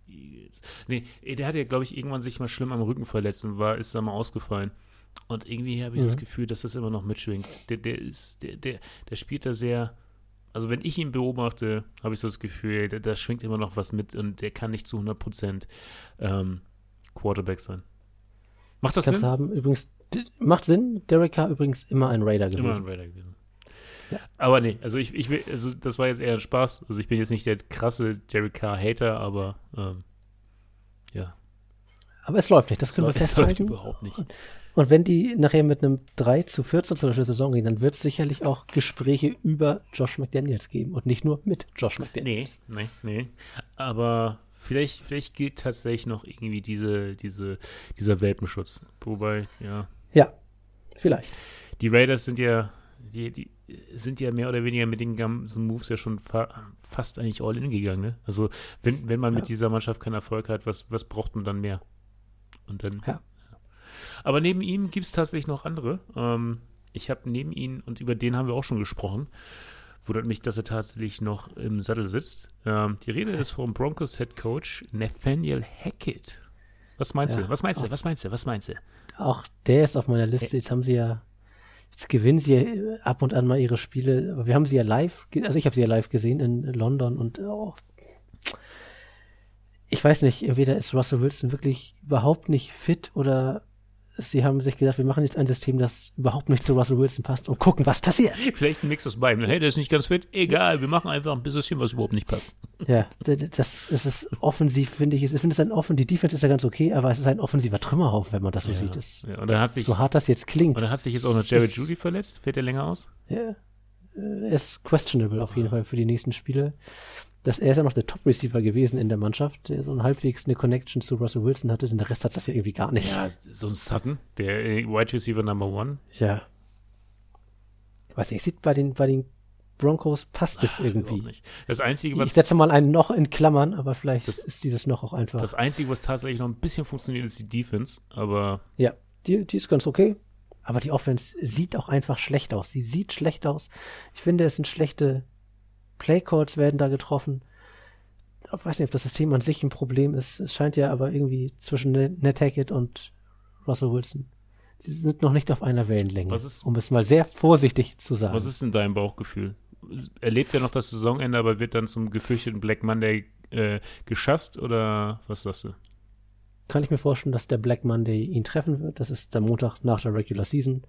Eagles. Nee, der hat ja, glaube ich, irgendwann sich mal schlimm am Rücken verletzt und war, ist da mal ausgefallen. Und irgendwie habe ich mhm. das Gefühl, dass das immer noch mitschwingt. Der, der ist, der, der, der spielt da sehr, also wenn ich ihn beobachte, habe ich so das Gefühl, da, schwingt immer noch was mit und der kann nicht zu 100% ähm, Quarterback sein. Macht das Kannst Sinn? Haben, übrigens, macht Sinn. Derek Carr übrigens immer ein Raider gewesen. Immer ein Raider gewesen. Aber nee, also ich, ich will, also das war jetzt eher ein Spaß. Also ich bin jetzt nicht der krasse Jerry Carr-Hater, aber ähm, ja. Aber es läuft nicht, das können wir festhalten. Es läuft überhaupt nicht. Und, wenn die nachher mit einem 3 zu 14 zur Saison gehen, dann wird es sicherlich auch Gespräche über Josh McDaniels geben und nicht nur mit Josh McDaniels. Nee, nee, nee. Aber vielleicht, vielleicht gilt tatsächlich noch irgendwie diese, diese, dieser Welpenschutz. Wobei, ja. Ja, vielleicht. Die Raiders sind ja, die, die, sind ja mehr oder weniger mit den ganzen Moves ja schon fa fast eigentlich all in gegangen. Ne? Also wenn, wenn man ja. mit dieser Mannschaft keinen Erfolg hat, was, was braucht man dann mehr? Und dann. Ja. Aber neben ihm gibt es tatsächlich noch andere. Ähm, ich habe neben ihm, und über den haben wir auch schon gesprochen, wundert mich, dass er tatsächlich noch im Sattel sitzt. Ähm, die Rede ist vom Broncos Head Coach Nathaniel Hackett. Was meinst ja, du? Was meinst du? Was meinst du? Was meinst du? Auch der ist auf meiner Liste. Jetzt haben sie ja Jetzt gewinnen sie ja ab und an mal ihre Spiele. Aber wir haben sie ja live, also ich habe sie ja live gesehen in London und auch. Ich weiß nicht, entweder ist Russell Wilson wirklich überhaupt nicht fit oder sie haben sich gedacht, wir machen jetzt ein System, das überhaupt nicht zu Russell Wilson passt und gucken, was passiert. Vielleicht ein Mix aus beiden. Hey, der ist nicht ganz fit. Egal, wir machen einfach ein System, was überhaupt nicht passt. Ja, das, das ist offensiv, finde ich. Ich finde es ein offen, die Defense ist ja ganz okay, aber es ist ein offensiver Trümmerhaufen, wenn man das so ja, sieht. Das, ja. Und dann hat sich, so hart das jetzt klingt. Und dann hat sich jetzt auch noch Jared Judy verletzt. Fällt der länger aus? Ja. Er ist questionable auf jeden Fall für die nächsten Spiele dass er ist ja noch der Top-Receiver gewesen in der Mannschaft, der so ein halbwegs eine Connection zu Russell Wilson hatte, denn der Rest hat das ja irgendwie gar nicht. Ja, so ein Sutton, der äh, Wide Receiver Number One. Ja. Weiß nicht, sieht bei den, bei den Broncos passt es irgendwie. Nicht. Das Einzige, was. Ich setze mal ein Noch in Klammern, aber vielleicht das, ist dieses Noch auch einfach. Das Einzige, was tatsächlich noch ein bisschen funktioniert, ist die Defense, aber. Ja, die, die ist ganz okay. Aber die Offense sieht auch einfach schlecht aus. Sie sieht schlecht aus. Ich finde, es sind schlechte Playcalls werden da getroffen. Ich weiß nicht, ob das System an sich ein Problem ist. Es scheint ja aber irgendwie zwischen Ned Hackett und Russell Wilson sie sind noch nicht auf einer Wellenlänge, ist- um es mal sehr vorsichtig zu sagen. Was ist denn dein Bauchgefühl? Erlebt er noch das Saisonende, aber wird dann zum gefürchteten Black Monday äh, geschasst oder was sagst du? Kann ich mir vorstellen, dass der Black Monday ihn treffen wird. Das ist der Montag nach der Regular Season.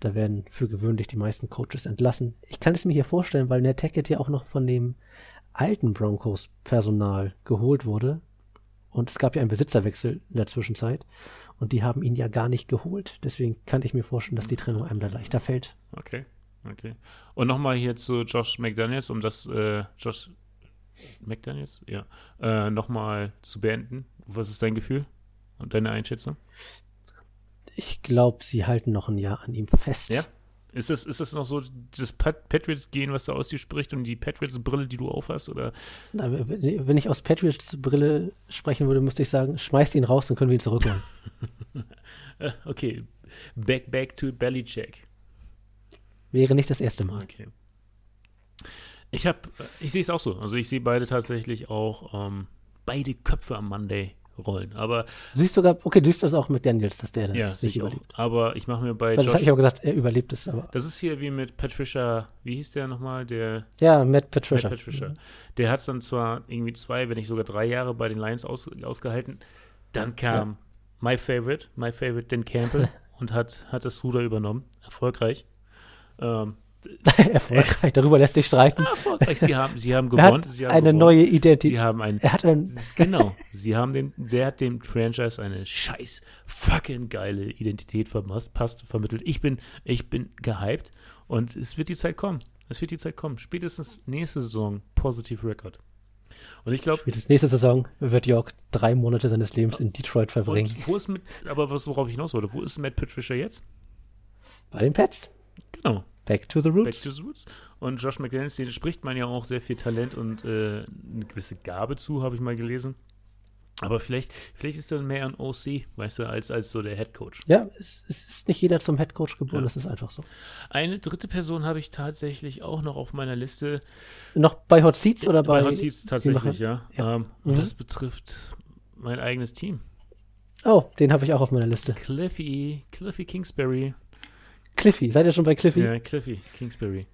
Da werden für gewöhnlich die meisten Coaches entlassen. Ich kann es mir hier vorstellen, weil Nantucket ja auch noch von dem alten Broncos-Personal geholt wurde. Und es gab ja einen Besitzerwechsel in der Zwischenzeit. Und die haben ihn ja gar nicht geholt. Deswegen kann ich mir vorstellen, dass die Trennung einem da leichter fällt. Okay, okay. Und nochmal hier zu Josh McDaniels, um das, äh, Josh McDaniels? Ja. Äh, nochmal zu beenden. Was ist dein Gefühl und deine Einschätzung? Ich glaube, sie halten noch ein Jahr an ihm fest. Ja? Ist das, ist das noch so das Pat Patriots-Gehen, was da aus dir spricht und die Patriots-Brille, die du aufhast? Oder? Na, wenn ich aus Patriots Brille sprechen würde, müsste ich sagen, schmeißt ihn raus, dann können wir ihn zurückholen. Okay. Back, back to Bellycheck. Wäre nicht das erste Mal. Okay. Ich habe, ich sehe es auch so. Also ich sehe beide tatsächlich auch ähm, beide Köpfe am Monday rollen. Aber Du siehst sogar, okay, du siehst das auch mit Daniels, dass der das ja, nicht sicher auch. überlebt. Aber ich mache mir bei Weil das habe Josh. ich aber gesagt, er überlebt es, aber. Das ist hier wie mit Patricia, wie hieß der nochmal? Der Ja, Matt Patricia. Matt Patricia. Der hat es dann zwar irgendwie zwei, wenn nicht sogar drei Jahre bei den Lions aus, ausgehalten. Dann kam my favorite, my favorite, Dan Campbell und hat, hat das Ruder übernommen. Erfolgreich. Ähm, Erfolgreich, darüber lässt sich streiten. erfolgreich. Sie haben, sie haben Er gewonnen. hat Sie haben eine gewonnen. neue Sie Identität. haben ein Er hat ein, Genau. Sie haben dem, der hat dem Franchise eine scheiß fucking geile Identität verpasst, passt, vermittelt. Ich bin, ich bin gehypt und es wird die Zeit kommen. Es wird die Zeit kommen. Spätestens nächste Saison Positive Record. Und ich glaube, spätestens nächste Saison wird York drei Monate seines Lebens in Detroit verbringen. wo ist mit, aber was, worauf ich hinaus wollte, wo ist Matt Patricia jetzt? Bei den Pets. Genau. Back to the Back Roots. to the Roots. Und Josh McDaniels, den spricht man ja auch sehr viel Talent und äh, eine gewisse Gabe zu, habe ich mal gelesen. Aber vielleicht, vielleicht ist er mehr ein OC, weißt du, als, als so der Head Coach. Ja, es, es ist nicht jeder zum Headcoach geboren, Ja. das ist einfach so. Eine dritte Person habe ich tatsächlich auch noch auf meiner Liste. Noch bei Hot Seats oder bei. Bei Hot Seats tatsächlich, ja. Ja. Ähm, und Mhm. das betrifft mein eigenes Team. Oh, den habe ich auch auf meiner Liste. Cliffy, Cliffy Kingsbury. Cliffy, seid ihr schon bei Cliffy? Ja, Cliffy Kingsbury.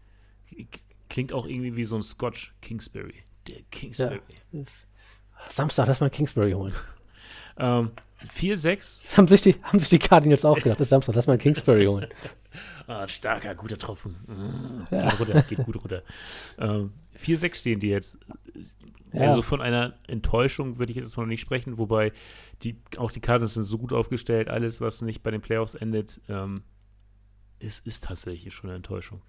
Klingt auch irgendwie wie so ein Scotch Kingsbury. Der Kingsbury. Samstag, lass mal Kingsbury holen. Ähm, 4-6. Das haben sich die, haben sich die Cardinals auch gedacht. Das ist Samstag, lass mal Kingsbury holen. Ah, starker, guter Tropfen. Mm, Geht runter, geht gut runter. Ähm, 4-6 stehen die jetzt. Ja. Also von einer Enttäuschung würde ich jetzt noch nicht sprechen, wobei die, auch die Cardinals sind so gut aufgestellt, alles, was nicht bei den Playoffs endet, ähm, es ist tatsächlich schon eine Enttäuschung.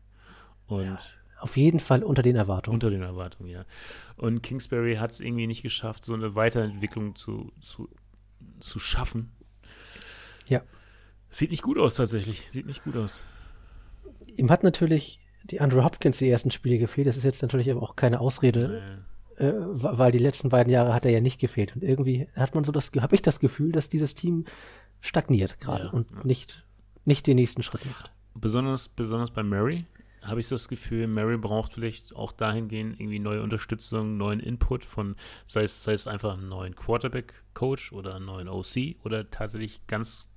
Und Ja. Auf jeden Fall unter den Erwartungen. unter den Erwartungen, ja. Und Kingsbury hat es irgendwie nicht geschafft, so eine Weiterentwicklung zu, zu, zu schaffen. Ja. Sieht nicht gut aus tatsächlich. Sieht nicht gut aus. Ihm hat natürlich die Andrew Hopkins die ersten Spiele gefehlt. Das ist jetzt natürlich aber auch keine Ausrede, Äh, äh, weil die letzten beiden Jahre hat er ja nicht gefehlt. Und irgendwie hat man so das, habe ich das Gefühl, dass dieses Team stagniert gerade Ja, und ja. nicht, nicht den nächsten Schritt macht. Besonders, besonders bei Mary habe ich so das Gefühl, Mary braucht vielleicht auch dahingehend irgendwie neue Unterstützung, neuen Input von, sei es, sei es einfach einen neuen Quarterback-Coach oder einen neuen OC oder tatsächlich ganz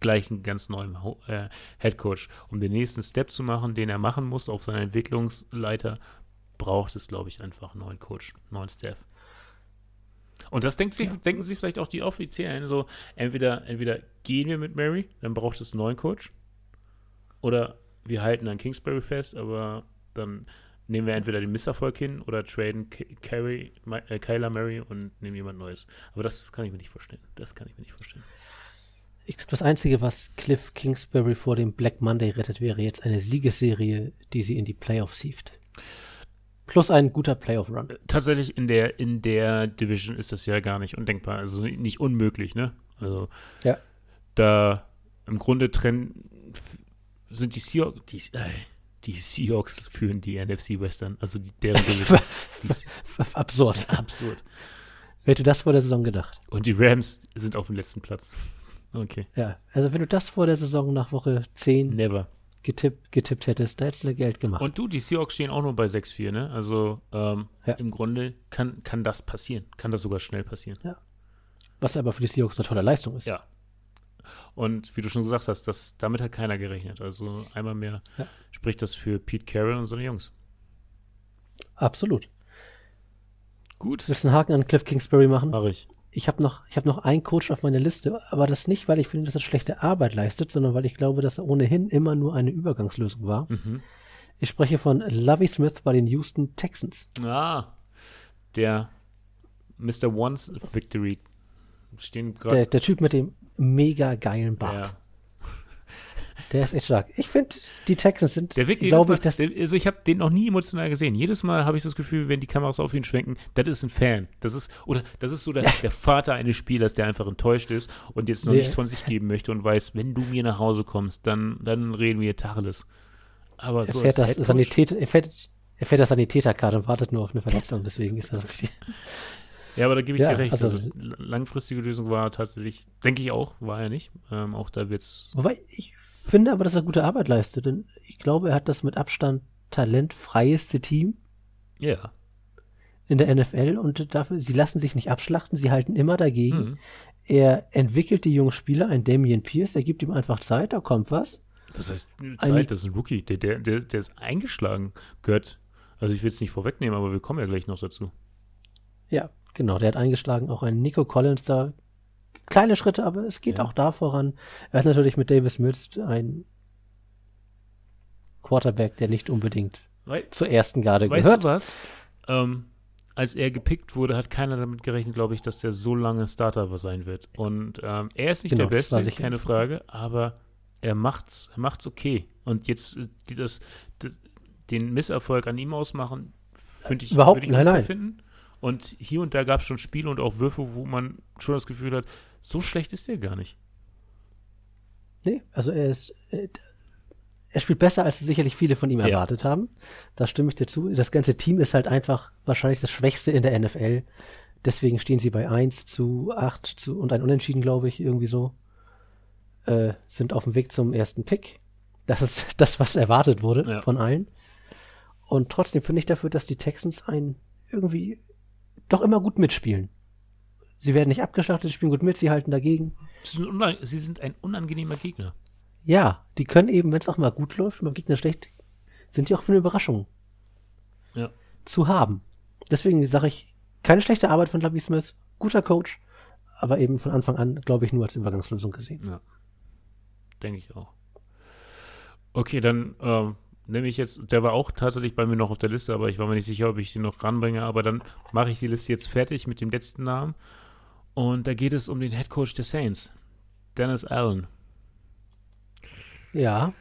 gleich einen ganz neuen äh, Head Coach. Um den nächsten Step zu machen, den er machen muss auf seiner Entwicklungsleiter, braucht es, glaube ich, einfach einen neuen Coach, einen neuen Staff. Und das denkt sich, denken sich vielleicht auch die Offiziellen so, entweder, entweder gehen wir mit Mary, dann braucht es einen neuen Coach, oder wir halten an Kingsbury fest, aber dann nehmen wir entweder den Misserfolg hin oder traden Carey, äh, Kyler Murray und nehmen jemand Neues. Aber das kann ich mir nicht vorstellen. Das kann ich mir nicht vorstellen. Ich glaube, das Einzige, was Cliff Kingsbury vor dem Black Monday rettet, wäre jetzt eine Siegesserie, die sie in die Playoffs hieft. Plus ein guter Playoff-Run. Tatsächlich in der, in der Division ist das ja gar nicht undenkbar. Also nicht unmöglich, ne? Also Ja. da im Grunde trennen sind die Seahawks, die, äh, die Seahawks führen die NFC Western, also die, deren Division. Absurd. absurd. Wer hätte das vor der Saison gedacht? Und die Rams sind auf dem letzten Platz. Okay. Ja, also wenn du das vor der Saison nach Woche 10 Never. getippt, getippt hättest, da hättest du Geld gemacht. Und du, die Seahawks stehen auch nur bei 6-4, ne? Also ähm, Ja. im Grunde kann, kann das passieren. Kann das sogar schnell passieren. Was aber für die Seahawks eine tolle Leistung ist. Ja. Und wie du schon gesagt hast, das, damit hat keiner gerechnet. Also einmal mehr Ja. spricht das für Pete Carroll und seine Jungs. Absolut. Gut, Willst du einen Haken an Cliff Kingsbury machen? mache ich. Ich habe noch, ich hab noch einen Coach auf meiner Liste, aber das nicht, weil ich finde, dass er schlechte Arbeit leistet, sondern weil ich glaube, dass er ohnehin immer nur eine Übergangslösung war. Mhm. Ich spreche von Lovey Smith bei den Houston Texans. Ah, der Mr. Once Victory stehen Der, gerade. der Typ mit dem mega geilen Bart. Ja. Der ist echt stark. Ich finde, die Texans sind, Der wirkt glaube ich, dass also ich habe den noch nie emotional gesehen. Jedes Mal habe ich das Gefühl, wenn die Kameras auf ihn schwenken, das ist ein Fan. Das ist, oder das ist so der, der Vater eines Spielers, der einfach enttäuscht ist und jetzt noch Nee. nichts von sich geben möchte und weiß, wenn du mir nach Hause kommst, dann, dann reden wir Tacheles. Aber er so fährt, als das Sanitäter, er fährt, er fährt das Sanitäterkarte und wartet nur auf eine Verletzung, deswegen ist das ein bisschen. Ja, aber da gebe ich Ja, dir recht. Also, also- langfristige Lösung war tatsächlich, denke ich auch, war er nicht. Ähm, auch da wird's. Wobei, ich finde aber, dass er gute Arbeit leistet, denn ich glaube, er hat das mit Abstand talentfreieste Team Ja. in der NFL und dafür, sie lassen sich nicht abschlachten, sie halten immer dagegen. Mhm. Er entwickelt die jungen Spieler, ein Damian Pierce, er gibt ihm einfach Zeit, da kommt was. Das heißt, Ein- Zeit, das ist ein Rookie. Der, der, der, der ist eingeschlagen, gehört. Also ich will es nicht vorwegnehmen, aber wir kommen ja gleich noch dazu. Ja, genau, der hat eingeschlagen, auch ein Nico Collins da. Kleine Schritte, aber es geht Ja. auch da voran. Er ist natürlich mit Davis Mills ein Quarterback, der nicht unbedingt Wei zur ersten Garde weißt gehört. du was? Ähm, als er gepickt wurde, hat keiner damit gerechnet, glaube ich, dass der so lange Starter sein wird. Und ähm, er ist nicht Genau, der das Beste, keine. Frage, aber er macht's, er macht's okay. Und jetzt äh, die, das, d- den Misserfolg an ihm ausmachen, finde ich Überhaupt- ich nein, nein. finden. Und hier und da gab es schon Spiele und auch Würfe, wo man schon das Gefühl hat, so schlecht ist der gar nicht. Nee, also er ist, äh, er spielt besser, als sicherlich viele von ihm Ja. erwartet haben. Da stimme ich dir zu. Das ganze Team ist halt einfach wahrscheinlich das Schwächste in der NFL. Deswegen stehen sie bei 1 zu 8 zu, und ein Unentschieden, glaube ich, irgendwie so. Äh, sind auf dem Weg zum ersten Pick. Das ist das, was erwartet wurde Ja. von allen. Und trotzdem finde ich dafür, dass die Texans ein irgendwie doch immer gut mitspielen. Sie werden nicht abgeschlachtet, sie spielen gut mit, sie halten dagegen. Sie sind, sie sind ein unangenehmer Gegner. Ja, die können eben, wenn es auch mal gut läuft beim Gegner schlecht, sind die auch für eine Überraschung Ja. zu haben. Deswegen sage ich, keine schlechte Arbeit von Lovie Smith, guter Coach, aber eben von Anfang an, glaube ich, nur als Übergangslösung gesehen. Ja. Denke ich auch. Okay, dann ähm, nehme ich jetzt, der war auch tatsächlich bei mir noch auf der Liste, aber ich war mir nicht sicher, ob ich den noch ranbringe. Aber dann mache ich die Liste jetzt fertig mit dem letzten Namen. Und da geht es um den Head Coach der Saints, Dennis Allen. Ja,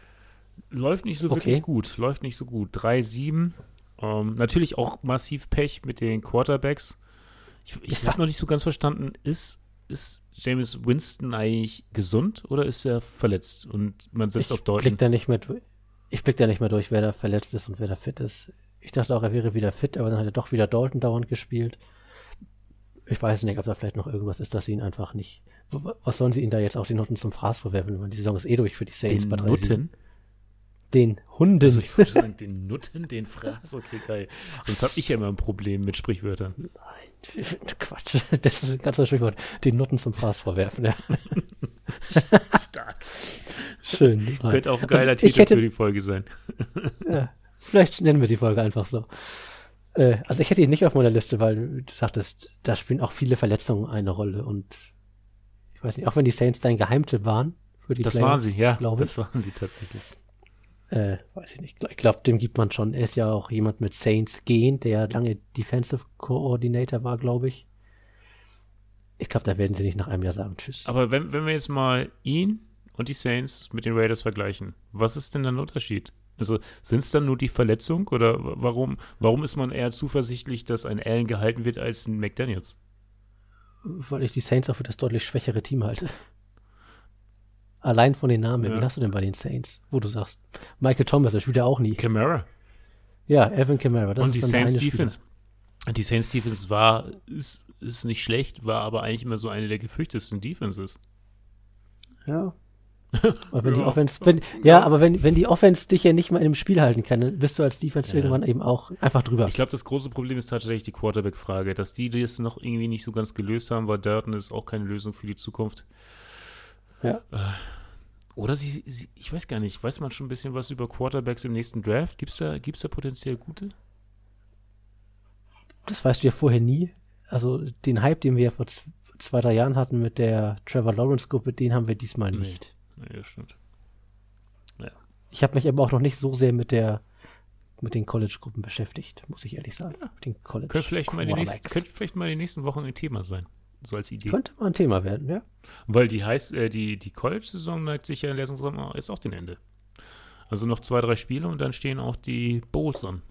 Läuft nicht so Okay. wirklich gut. Läuft nicht so gut. 3-7. Ähm, natürlich auch massiv Pech mit den Quarterbacks. Ich, ich Ja. habe noch nicht so ganz verstanden, ist, ist James Winston eigentlich gesund oder ist er verletzt? Und man setzt ich auf Dalton. blick da nicht durch. Ich blick da nicht mehr durch, wer da verletzt ist und wer da fit ist. Ich dachte auch, er wäre wieder fit, aber dann hat er doch wieder Dalton dauernd gespielt. Ich weiß nicht, ob da vielleicht noch irgendwas ist, dass sie ihn einfach nicht. Was sollen sie ihn da jetzt auch die Noten zum Fraß vorwerfen? wenn Die Saison ist eh durch für die Saints Den bei 3-7. Nutten? Den Hunden. Also ich würde sagen, den Nutten, den Fraß, okay, geil. Sonst habe ich ja immer ein Problem mit Sprichwörtern. Nein, Quatsch. Das ist ein ganzer Sprichwort. Den Nutten zum Fraß vorwerfen. Ja. Schön. Könnte auch ein geiler Also, Titel hätte- für die Folge sein. Ja, vielleicht nennen wir die Folge einfach so. Äh, also ich hätte ihn nicht auf meiner Liste, weil du sagtest, da spielen auch viele Verletzungen eine Rolle und ich weiß nicht, auch wenn die Saints dein Geheimtipp waren für die Das Playoffs, waren sie, ja. Das waren sie tatsächlich. Äh, weiß ich nicht. Ich glaube, dem gibt man schon. Er ist ja auch jemand mit Saints gehen, der lange Defensive Coordinator war, glaube ich. Ich glaube, da werden sie nicht nach einem Jahr sagen, tschüss. Aber wenn, wenn wir jetzt mal ihn und die Saints mit den Raiders vergleichen, was ist denn dann der Unterschied? Also sind es dann nur die Verletzung oder wa- warum, warum ist man eher zuversichtlich, dass ein Allen gehalten wird als ein McDaniels? Weil ich die Saints auch für das deutlich schwächere Team halte. Allein von den Namen. Ja. Wen hast du denn bei den Saints? Wo du sagst, Michael Thomas, der spielt ja auch nie. Camara Ja, Alvin Kamara. Das und die Saints eine Spieler. Defense. Die Saints Defense war, ist, ist nicht schlecht, war aber eigentlich immer so eine der gefürchtetsten Defenses. Ja. Aber wenn die Ja. Offense, wenn, ja, aber wenn, wenn die Offense dich ja nicht mal in einem Spiel halten kann, dann bist du als Defense Ja. irgendwann eben auch einfach drüber. Ich glaube, das große Problem ist tatsächlich die Quarterback-Frage. Dass die das noch irgendwie nicht so ganz gelöst haben, weil Dalton ist auch keine Lösung für die Zukunft. Ja. Äh, oder sie, sie, ich weiß gar nicht, weiß man schon ein bisschen was über Quarterbacks im nächsten Draft? Gibt es da, gibt's da potenziell gute? Das weißt du ja vorher nie. Also den Hype, den wir ja vor zwei, drei Jahren hatten mit der Trevor Lawrence-Gruppe, den haben wir diesmal nicht. Nee, das stimmt. Ja. Ich habe mich aber auch noch nicht so sehr mit der mit den College-Gruppen beschäftigt, muss ich ehrlich sagen. Ja. den College könnte vielleicht, mal die nächsten, könnte vielleicht mal die nächsten Wochen ein Thema sein. So als Idee. Könnte mal ein Thema werden, ja. Weil die heißt, äh, die, die College-Saison neigt sich ja in der jetzt auch den Ende. Also noch zwei, drei Spiele und dann stehen auch die Bowls an.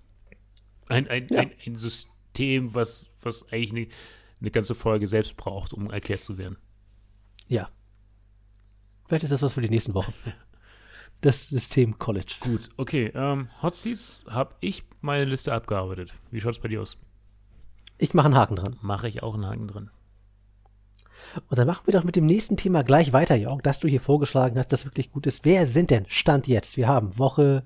Ein, ein, ja. ein, ein System, was, was eigentlich eine, eine ganze Folge selbst braucht, um erklärt zu werden. Ja. Vielleicht ist das was für die nächsten Wochen. das System College. Gut, okay. Ähm, Hot Seats habe ich meine Liste abgearbeitet. Wie schaut es bei dir aus? Ich mache einen Haken dran. Mache ich auch einen Haken dran. Und dann machen wir doch mit dem nächsten Thema gleich weiter, Jörg, dass du hier vorgeschlagen hast, das wirklich gut ist. Wer sind denn Stand jetzt? Wir haben Woche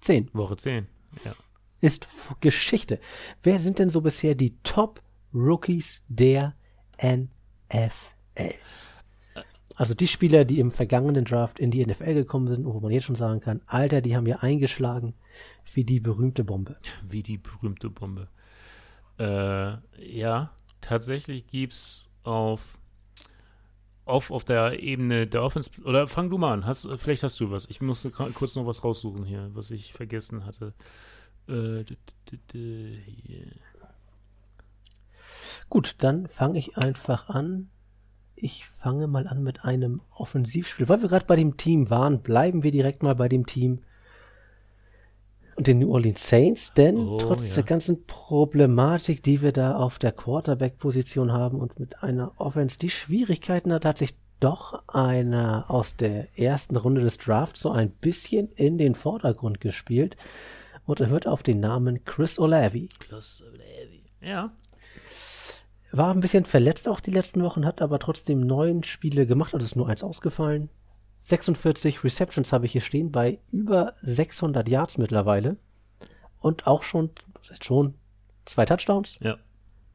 10. Woche 10, ja. Ist Geschichte. Wer sind denn so bisher die Top Rookies der NFL? Also die Spieler, die im vergangenen Draft in die NFL gekommen sind, wo man jetzt schon sagen kann, Alter, die haben ja eingeschlagen wie die berühmte Bombe. Wie die berühmte Bombe. Äh, ja, tatsächlich gibt es auf, auf, auf der Ebene der Offense, oder fang du mal an, hast, vielleicht hast du was. Ich musste kurz noch was raussuchen hier, was ich vergessen hatte. Äh, Gut, dann fange ich einfach an. Ich fange mal an mit einem Offensivspiel. Weil wir gerade bei dem Team waren, bleiben wir direkt mal bei dem Team und den New Orleans Saints, denn oh, trotz ja. der ganzen Problematik, die wir da auf der Quarterback-Position haben und mit einer Offense, die Schwierigkeiten hat, hat sich doch einer aus der ersten Runde des Drafts so ein bisschen in den Vordergrund gespielt und er hört auf den Namen Chris Olavi. Chris Olavi, ja. War ein bisschen verletzt auch die letzten Wochen, hat aber trotzdem neun Spiele gemacht, also ist nur eins ausgefallen. 46 Receptions habe ich hier stehen bei über 600 Yards mittlerweile und auch schon schon zwei Touchdowns. Ja.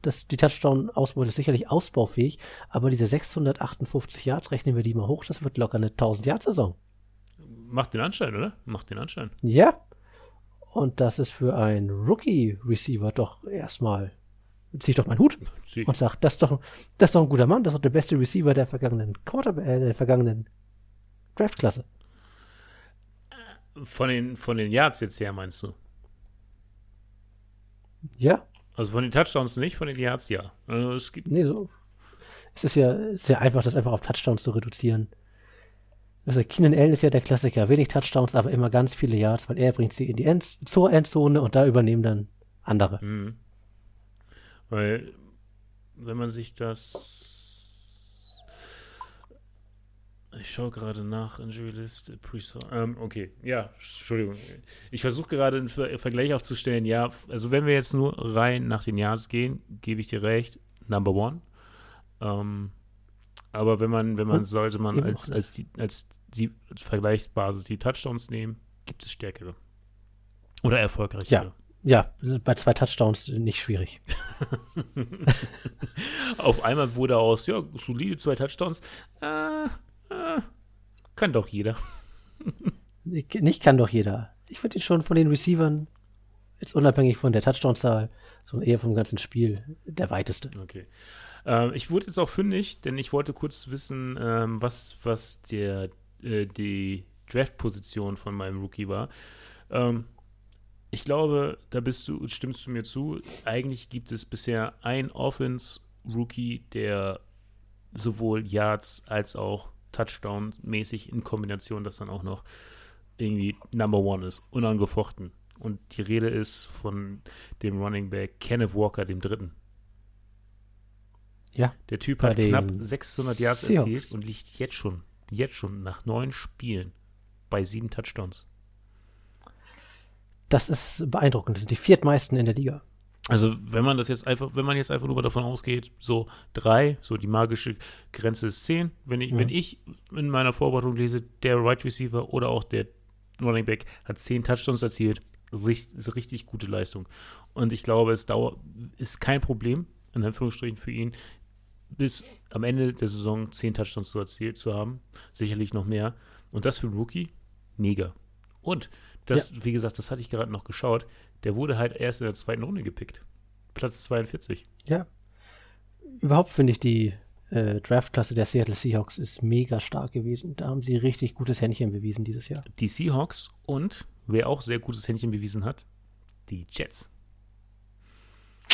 Das, die Touchdown-Ausbeute ist sicherlich ausbaufähig, aber diese 658 Yards, rechnen wir die mal hoch, das wird locker eine 1000-Yard-Saison. Macht den Anschein, oder? Macht den Anschein. Ja. Und das ist für einen Rookie-Receiver doch erstmal, ziehe ich doch meinen Hut Zieh. und sage, das ist doch, das ist doch ein guter Mann, das ist doch der beste Receiver der vergangenen Quarter, äh, der vergangenen Draftklasse. Von den, von den Yards jetzt her, meinst du? Ja. Also von den Touchdowns nicht, von den Yards ja. Also es gibt nee, so. Es ist ja sehr einfach, das einfach auf Touchdowns zu reduzieren. Also Keenan Allen ist ja der Klassiker. Wenig Touchdowns, aber immer ganz viele Yards, weil er bringt sie in die End zur Endzone und da übernehmen dann andere. Mhm. Weil, wenn man sich das ich schaue gerade nach, Injury List, pre ähm, okay, ja, Entschuldigung. Ich versuche gerade einen Ver Vergleich aufzustellen. Ja, also wenn wir jetzt nur rein nach den Yards gehen, gebe ich dir recht, Number One. Ähm, aber wenn man, wenn man, sollte man als, als die, als die Vergleichsbasis die Touchdowns nehmen, gibt es stärkere. Oder erfolgreichere. Ja, ja, bei zwei Touchdowns nicht schwierig. Auf einmal wurde aus, ja, solide zwei Touchdowns. Äh, äh, kann doch jeder. nicht kann doch jeder. Ich würde ihn schon von den Receivern, jetzt unabhängig von der Touchdown-Zahl, sondern eher vom ganzen Spiel, der weiteste. Okay. Ähm, ich wurde jetzt auch fündig, denn ich wollte kurz wissen, ähm, was, was der, äh, die Draft-Position von meinem Rookie war. Ähm, ich glaube, da bist du, stimmst du mir zu. Eigentlich gibt es bisher ein Offense-Rookie, der sowohl Yards als auch Touchdown-mäßig in Kombination, das dann auch noch irgendwie Number One ist, unangefochten. Und die Rede ist von dem Running Back Kenneth Walker, dem Dritten. Ja. Der Typ hat knapp 600 Yards erzielt und liegt jetzt schon, jetzt schon nach neun Spielen bei sieben Touchdowns. Das ist beeindruckend. Das sind die viertmeisten in der Liga. Also, wenn man das jetzt einfach, wenn man jetzt einfach nur davon ausgeht, so drei, so die magische Grenze ist zehn. Wenn ich, ja. wenn ich in meiner Vorbereitung lese, der Right Receiver oder auch der Running Back hat zehn Touchdowns erzielt, ist eine richtig gute Leistung. Und ich glaube, es dauert, ist kein Problem, in Anführungsstrichen für ihn, bis am Ende der Saison zehn Touchdowns zu erzielt zu haben. Sicherlich noch mehr. Und das für einen Rookie, mega. Und das, ja. wie gesagt, das hatte ich gerade noch geschaut. Der wurde halt erst in der zweiten Runde gepickt. Platz 42. Ja. Überhaupt finde ich die äh, Draftklasse der Seattle Seahawks ist mega stark gewesen. Da haben sie richtig gutes Händchen bewiesen dieses Jahr. Die Seahawks und wer auch sehr gutes Händchen bewiesen hat, die Jets.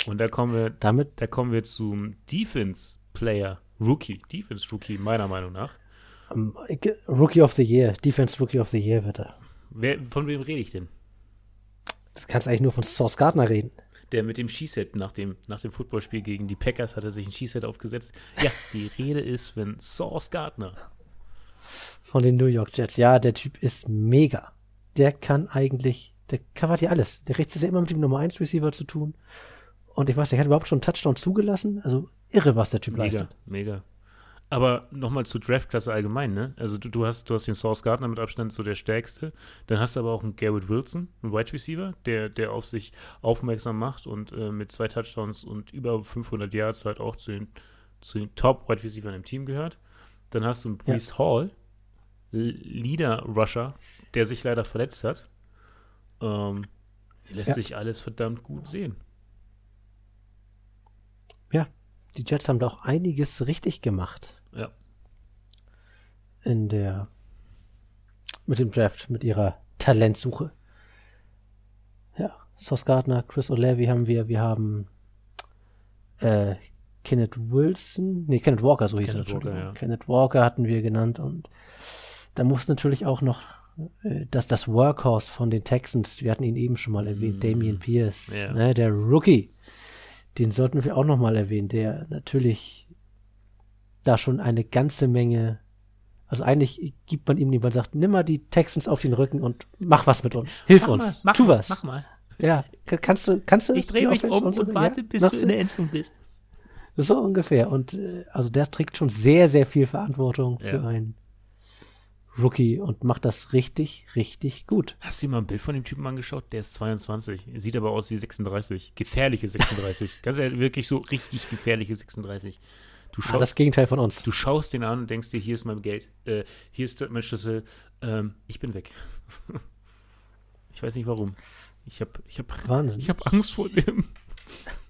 Und da kommen wir, damit, da kommen wir zum Defense Player Rookie, Defense Rookie meiner Meinung nach. Um, Rookie of the Year, Defense Rookie of the Year wird er. Wer, von wem rede ich denn? Das kannst du eigentlich nur von Source Gardner reden. Der mit dem Skiset nach dem, nach dem Footballspiel gegen die Packers hat er sich ein Skiset aufgesetzt. Ja, die Rede ist von Source Gardner. Von den New York Jets. Ja, der Typ ist mega. Der kann eigentlich, der covert hier alles. Der rechts ist ja immer mit dem Nummer 1 Receiver zu tun. Und ich weiß, der hat überhaupt schon einen Touchdown zugelassen. Also irre, was der Typ mega, leistet. Mega. Aber nochmal zur Draftklasse allgemein, ne? Also du, du, hast, du hast den Source Gardner mit Abstand so der stärkste. Dann hast du aber auch einen Garrett Wilson, einen Wide Receiver, der, der auf sich aufmerksam macht und äh, mit zwei Touchdowns und über 500 Yards halt auch zu den, zu den Top Wide Receivers im Team gehört. Dann hast du einen Brees ja. Hall, Leader Rusher, der sich leider verletzt hat. Ähm, lässt ja. sich alles verdammt gut sehen. Ja, die Jets haben da auch einiges richtig gemacht. Ja. In der, mit dem Draft, mit ihrer Talentsuche. Ja, Sauce Gardner, Chris O'Leary haben wir, wir haben äh, Kenneth Wilson, nee, Kenneth Walker, so hieß Kenneth er. Walker, ja. Kenneth Walker hatten wir genannt und da muss natürlich auch noch äh, das, das Workhorse von den Texans, wir hatten ihn eben schon mal erwähnt, mm. Damian Pierce, yeah. ne, der Rookie den sollten wir auch nochmal erwähnen, der natürlich da schon eine ganze Menge, also eigentlich gibt man ihm die, man sagt, nimm mal die Texans auf den Rücken und mach was mit uns. Hilf mach uns. Mal, mach tu was. Mach mal. Ja, kannst du, kannst du. Ich drehe mich um und, und warte, ja? bis du in der Endzone bist. So ungefähr. Und äh, also der trägt schon sehr, sehr viel Verantwortung ja. für einen Rookie und macht das richtig, richtig gut. Hast du dir mal ein Bild von dem Typen angeschaut? Der ist 22. Sieht aber aus wie 36. Gefährliche 36. Ganz ehrlich, wirklich so richtig gefährliche 36. Du schaust, ah, das Gegenteil von uns. Du schaust den an und denkst dir, hier ist mein Geld, äh, hier ist mein Schlüssel, ähm, ich bin weg. ich weiß nicht warum. Ich habe ich hab, ich hab Angst vor dem.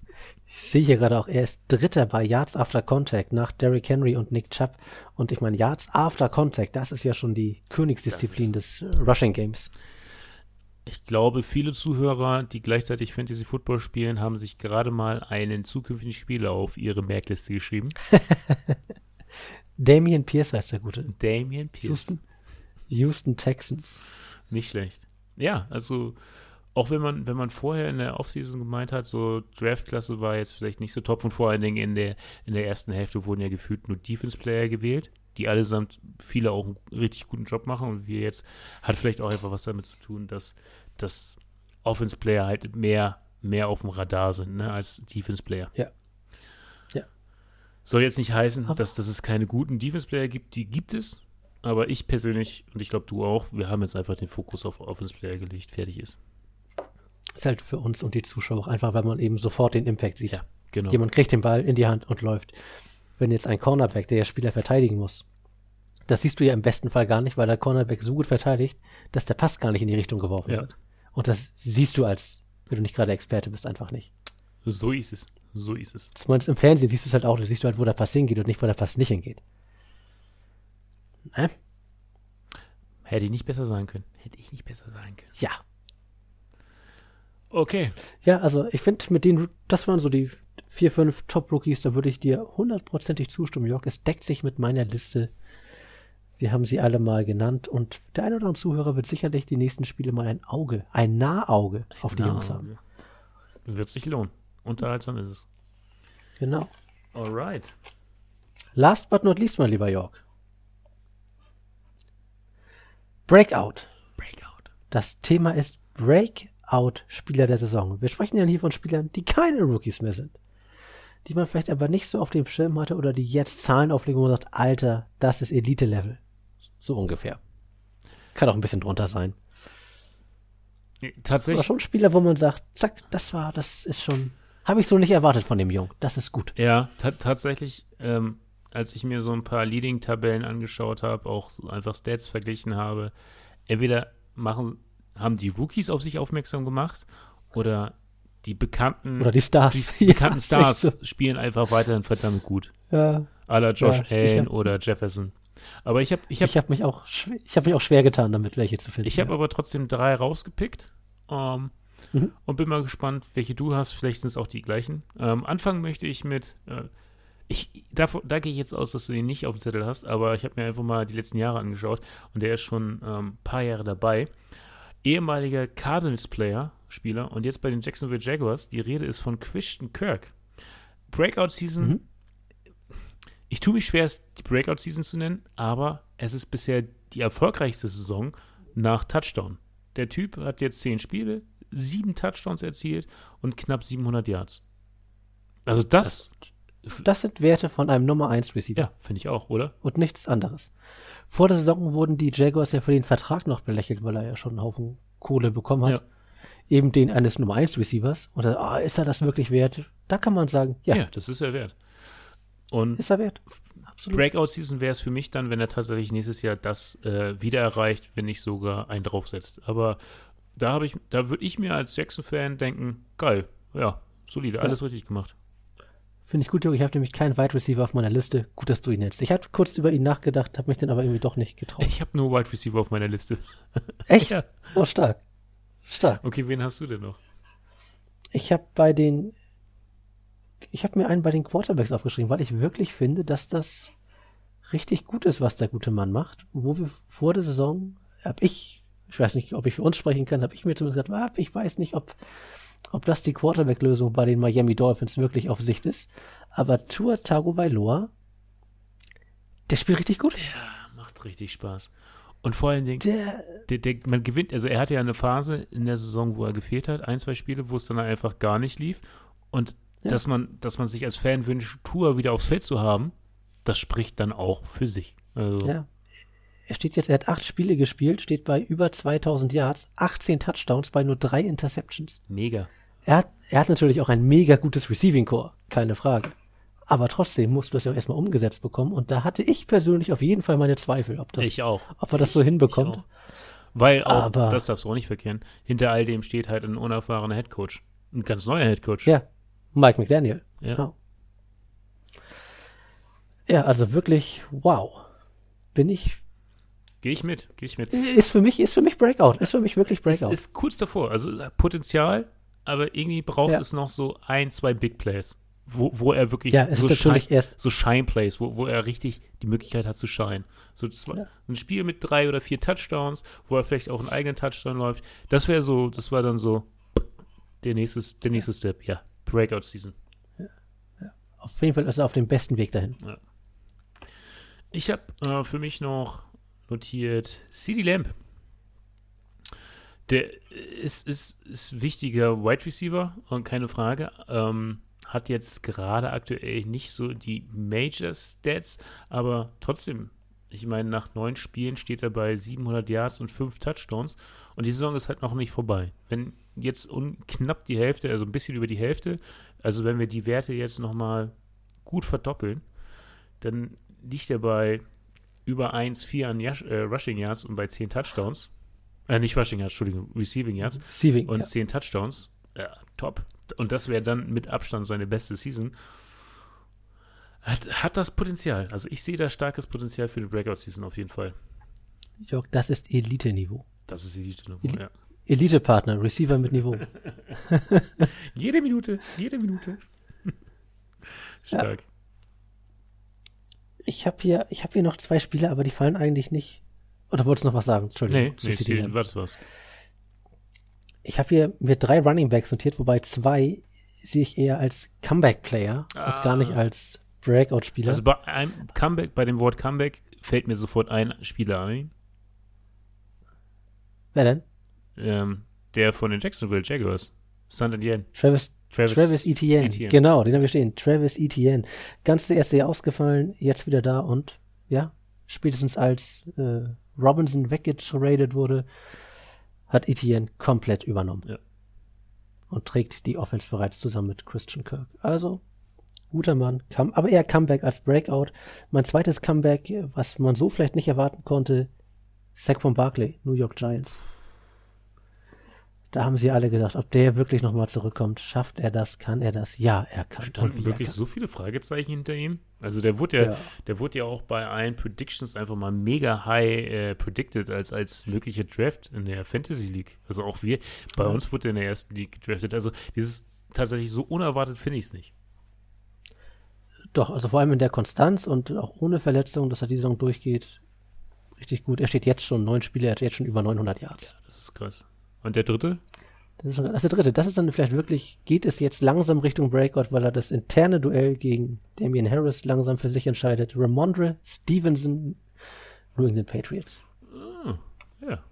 Ich sehe hier gerade auch, er ist Dritter bei Yards After Contact nach Derrick Henry und Nick Chubb. Und ich meine, Yards After Contact, das ist ja schon die Königsdisziplin des äh, Rushing Games. Ich glaube, viele Zuhörer, die gleichzeitig Fantasy Football spielen, haben sich gerade mal einen zukünftigen Spieler auf ihre Merkliste geschrieben. Damian Pierce heißt der Gute. Damian Pierce. Houston, Houston Texans. Nicht schlecht. Ja, also auch wenn man, wenn man vorher in der Offseason gemeint hat, so Draftklasse war jetzt vielleicht nicht so top und vor allen Dingen in der, in der ersten Hälfte wurden ja gefühlt nur Defense-Player gewählt, die allesamt viele auch einen richtig guten Job machen und wir jetzt hat vielleicht auch einfach was damit zu tun, dass, dass Offense-Player halt mehr, mehr auf dem Radar sind, ne, als Defense-Player. Ja. Ja. Soll jetzt nicht heißen, dass, dass es keine guten Defense-Player gibt, die gibt es, aber ich persönlich und ich glaube du auch, wir haben jetzt einfach den Fokus auf Offense-Player gelegt, fertig ist. Ist halt für uns und die Zuschauer auch einfach, weil man eben sofort den Impact sieht. Ja, genau. Jemand kriegt den Ball in die Hand und läuft. Wenn jetzt ein Cornerback, der ja Spieler verteidigen muss, das siehst du ja im besten Fall gar nicht, weil der Cornerback so gut verteidigt, dass der Pass gar nicht in die Richtung geworfen ja. wird. Und das siehst du als, wenn du nicht gerade Experte bist, einfach nicht. So ist es. So ist es. Zumindest im Fernsehen siehst du es halt auch, du siehst du halt, wo der Pass hingeht und nicht, wo der Pass nicht hingeht. Ne? Hätte ich nicht besser sagen können. Hätte ich nicht besser sagen können. Ja, Okay. Ja, also ich finde, mit denen, das waren so die vier, fünf Top-Rookies, da würde ich dir hundertprozentig zustimmen, Jörg. Es deckt sich mit meiner Liste. Wir haben sie alle mal genannt und der eine oder andere Zuhörer wird sicherlich die nächsten Spiele mal ein Auge, ein Nahauge auf die Jungs haben. Wird sich lohnen. Unterhaltsam ist es. Genau. Alright. Last but not least, mein lieber Jörg. Breakout. Breakout. Das Thema ist Breakout. Out-Spieler der Saison. Wir sprechen ja hier von Spielern, die keine Rookies mehr sind. Die man vielleicht aber nicht so auf dem Schirm hatte oder die jetzt Zahlen auflegen, wo man sagt, Alter, das ist Elite-Level. So ungefähr. Kann auch ein bisschen drunter sein. Tatsächlich. Aber schon Spieler, wo man sagt, zack, das war, das ist schon Habe ich so nicht erwartet von dem Jungen. Das ist gut. Ja, tatsächlich, ähm, als ich mir so ein paar Leading-Tabellen angeschaut habe, auch so einfach Stats verglichen habe, entweder machen, haben die Rookies auf sich aufmerksam gemacht oder die bekannten oder die Stars, die bekannten ja, Stars so. spielen einfach weiterhin verdammt gut. Ja. Aller Josh ja, Allen oder Jefferson. Aber ich habe ich hab, ich hab mich auch ich habe mich auch schwer getan damit welche zu finden. Ich habe ja. aber trotzdem drei rausgepickt. Ähm, mhm. Und bin mal gespannt, welche du hast. Vielleicht sind es auch die gleichen. Ähm, anfangen möchte ich mit äh, ich, davon, da gehe ich jetzt aus, dass du den nicht auf dem Zettel hast, aber ich habe mir einfach mal die letzten Jahre angeschaut und der ist schon ein ähm, paar Jahre dabei. Ehemaliger Cardinals-Player, Spieler und jetzt bei den Jacksonville Jaguars. Die Rede ist von Christian Kirk. Breakout-Season. Mhm. Ich tue mich schwer, es die Breakout-Season zu nennen, aber es ist bisher die erfolgreichste Saison nach Touchdown. Der Typ hat jetzt zehn Spiele, sieben Touchdowns erzielt und knapp 700 Yards. Also das, das sind Werte von einem Nummer 1 Receiver. Ja, finde ich auch, oder? Und nichts anderes. Vor der Saison wurden die Jaguars ja für den Vertrag noch belächelt, weil er ja schon einen Haufen Kohle bekommen hat. Ja. Eben den eines Nummer 1 Receivers. Und dann, oh, ist er das wirklich wert? Da kann man sagen, ja. Ja, das ist er wert. Und ist er wert? Absolut. Breakout-Season wäre es für mich dann, wenn er tatsächlich nächstes Jahr das äh, wieder erreicht, wenn nicht sogar einen draufsetzt. Aber da habe ich, da würde ich mir als Jackson-Fan denken, geil, ja, solide, ja. alles richtig gemacht. Finde ich gut, Jörg. Ich habe nämlich keinen Wide Receiver auf meiner Liste. Gut, dass du ihn nennst. Ich habe kurz über ihn nachgedacht, habe mich dann aber irgendwie doch nicht getraut. Ich habe nur Wide Receiver auf meiner Liste. Echt? ja. Oh, stark. Stark. Okay, wen hast du denn noch? Ich habe bei den, ich habe mir einen bei den Quarterbacks aufgeschrieben, weil ich wirklich finde, dass das richtig gut ist, was der gute Mann macht. Wo wir vor der Saison, habe ich, ich weiß nicht, ob ich für uns sprechen kann, habe ich mir zumindest gesagt, ah, ich weiß nicht, ob ob das die Quarterback-Lösung bei den Miami Dolphins wirklich auf Sicht ist. Aber Tua Tagovailoa, der spielt richtig gut. Ja, macht richtig Spaß. Und vor allen Dingen, der, der, der, man gewinnt, also er hatte ja eine Phase in der Saison, wo er gefehlt hat, ein, zwei Spiele, wo es dann einfach gar nicht lief. Und ja. dass man, dass man sich als Fan wünscht, Tour wieder aufs Feld zu haben, das spricht dann auch für sich. Also. Ja. Er steht jetzt, er hat acht Spiele gespielt, steht bei über 2000 Yards, 18 Touchdowns bei nur drei Interceptions. Mega. Er hat, er hat natürlich auch ein mega gutes Receiving Core, keine Frage. Aber trotzdem musst du das ja auch erstmal umgesetzt bekommen. Und da hatte ich persönlich auf jeden Fall meine Zweifel, ob das, ich auch. Ob er das so hinbekommt. Weil auch, Aber, das darfst du auch nicht verkehren, hinter all dem steht halt ein unerfahrener Headcoach. Ein ganz neuer Headcoach. Ja, Mike McDaniel. Ja. Genau. Ja, also wirklich, wow. Bin ich. Gehe ich mit, gehe ich mit. Ist für mich, ist für mich Breakout. Ist für mich wirklich Breakout. Ist, ist kurz davor. Also Potenzial aber irgendwie braucht ja. es noch so ein, zwei Big Plays, wo, wo er wirklich ja, so, Shine, erst so Shine Plays, wo, wo er richtig die Möglichkeit hat zu shine. So zwei, ja. ein Spiel mit drei oder vier Touchdowns, wo er vielleicht auch einen eigenen Touchdown läuft. Das wäre so, das war dann so der nächste, der nächste Step, ja. Breakout Season. Auf jeden Fall ist er auf dem besten Weg dahin. Ich habe äh, für mich noch notiert CD Lamp. Der ist, ist, ist wichtiger Wide Receiver und keine Frage. Ähm, hat jetzt gerade aktuell nicht so die Major Stats, aber trotzdem, ich meine, nach neun Spielen steht er bei 700 Yards und fünf Touchdowns und die Saison ist halt noch nicht vorbei. Wenn jetzt knapp die Hälfte, also ein bisschen über die Hälfte, also wenn wir die Werte jetzt nochmal gut verdoppeln, dann liegt er bei über 1,4 an äh, Rushing Yards und bei 10 Touchdowns. Äh, nicht Rushing Yards, Entschuldigung, Receiving Yards. Receiving, und ja. 10 Touchdowns. Ja, top. Und das wäre dann mit Abstand seine beste Season. Hat, hat das Potenzial. Also ich sehe da starkes Potenzial für die Breakout-Season auf jeden Fall. Jörg, das ist Elite-Niveau. Das ist Elite-Niveau, Eli ja. Elite-Partner, Receiver mit Niveau. jede Minute, jede Minute. Stark. Ja. Ich habe hier, hab hier noch zwei Spieler, aber die fallen eigentlich nicht oder wolltest du noch was sagen? Entschuldigung. Nee, nee, nee was, was. Ich habe hier mir drei Running Backs notiert, wobei zwei sehe ich eher als Comeback-Player ah. und gar nicht als Breakout-Spieler. Also bei einem Comeback, bei dem Wort Comeback fällt mir sofort ein Spieler ein. Wer denn? Ähm, der von den Jacksonville Jaguars. Saint Etienne. Travis, Travis, Travis Etienne. Etienne. Genau, den haben wir stehen. Travis Etienne. Ganz der erste Jahr ausgefallen, jetzt wieder da und ja, spätestens als äh, Robinson weggetradet wurde, hat Etienne komplett übernommen. Ja. und trägt die Offense bereits zusammen mit Christian Kirk. Also, guter Mann, kam, aber eher Comeback als Breakout. Mein zweites Comeback, was man so vielleicht nicht erwarten konnte, Saquon Barkley, New York Giants. Da haben sie alle gedacht, ob der wirklich nochmal zurückkommt. Schafft er das? Kann er das? Ja, er kann. Standen wirklich so viele Fragezeichen hinter ihm? Also der wurde ja, ja, der wurde ja auch bei allen Predictions einfach mal mega high äh, predicted als, als möglicher Draft in der Fantasy League. Also auch wir, bei ja. uns wurde er in der ersten League gedraftet. Also dieses tatsächlich so unerwartet finde ich es nicht. Doch, also vor allem in der Konstanz und auch ohne Verletzung, dass er die Saison durchgeht, richtig gut. Er steht jetzt schon neun Spiele, er hat jetzt schon über 900 Yards. Ja, das ist krass. Und der dritte? Das ist, das ist der dritte. Das ist dann vielleicht wirklich, geht es jetzt langsam Richtung Breakout, weil er das interne Duell gegen Damian Harris langsam für sich entscheidet. Ramondre Stevenson, New England Patriots. Oh, ja.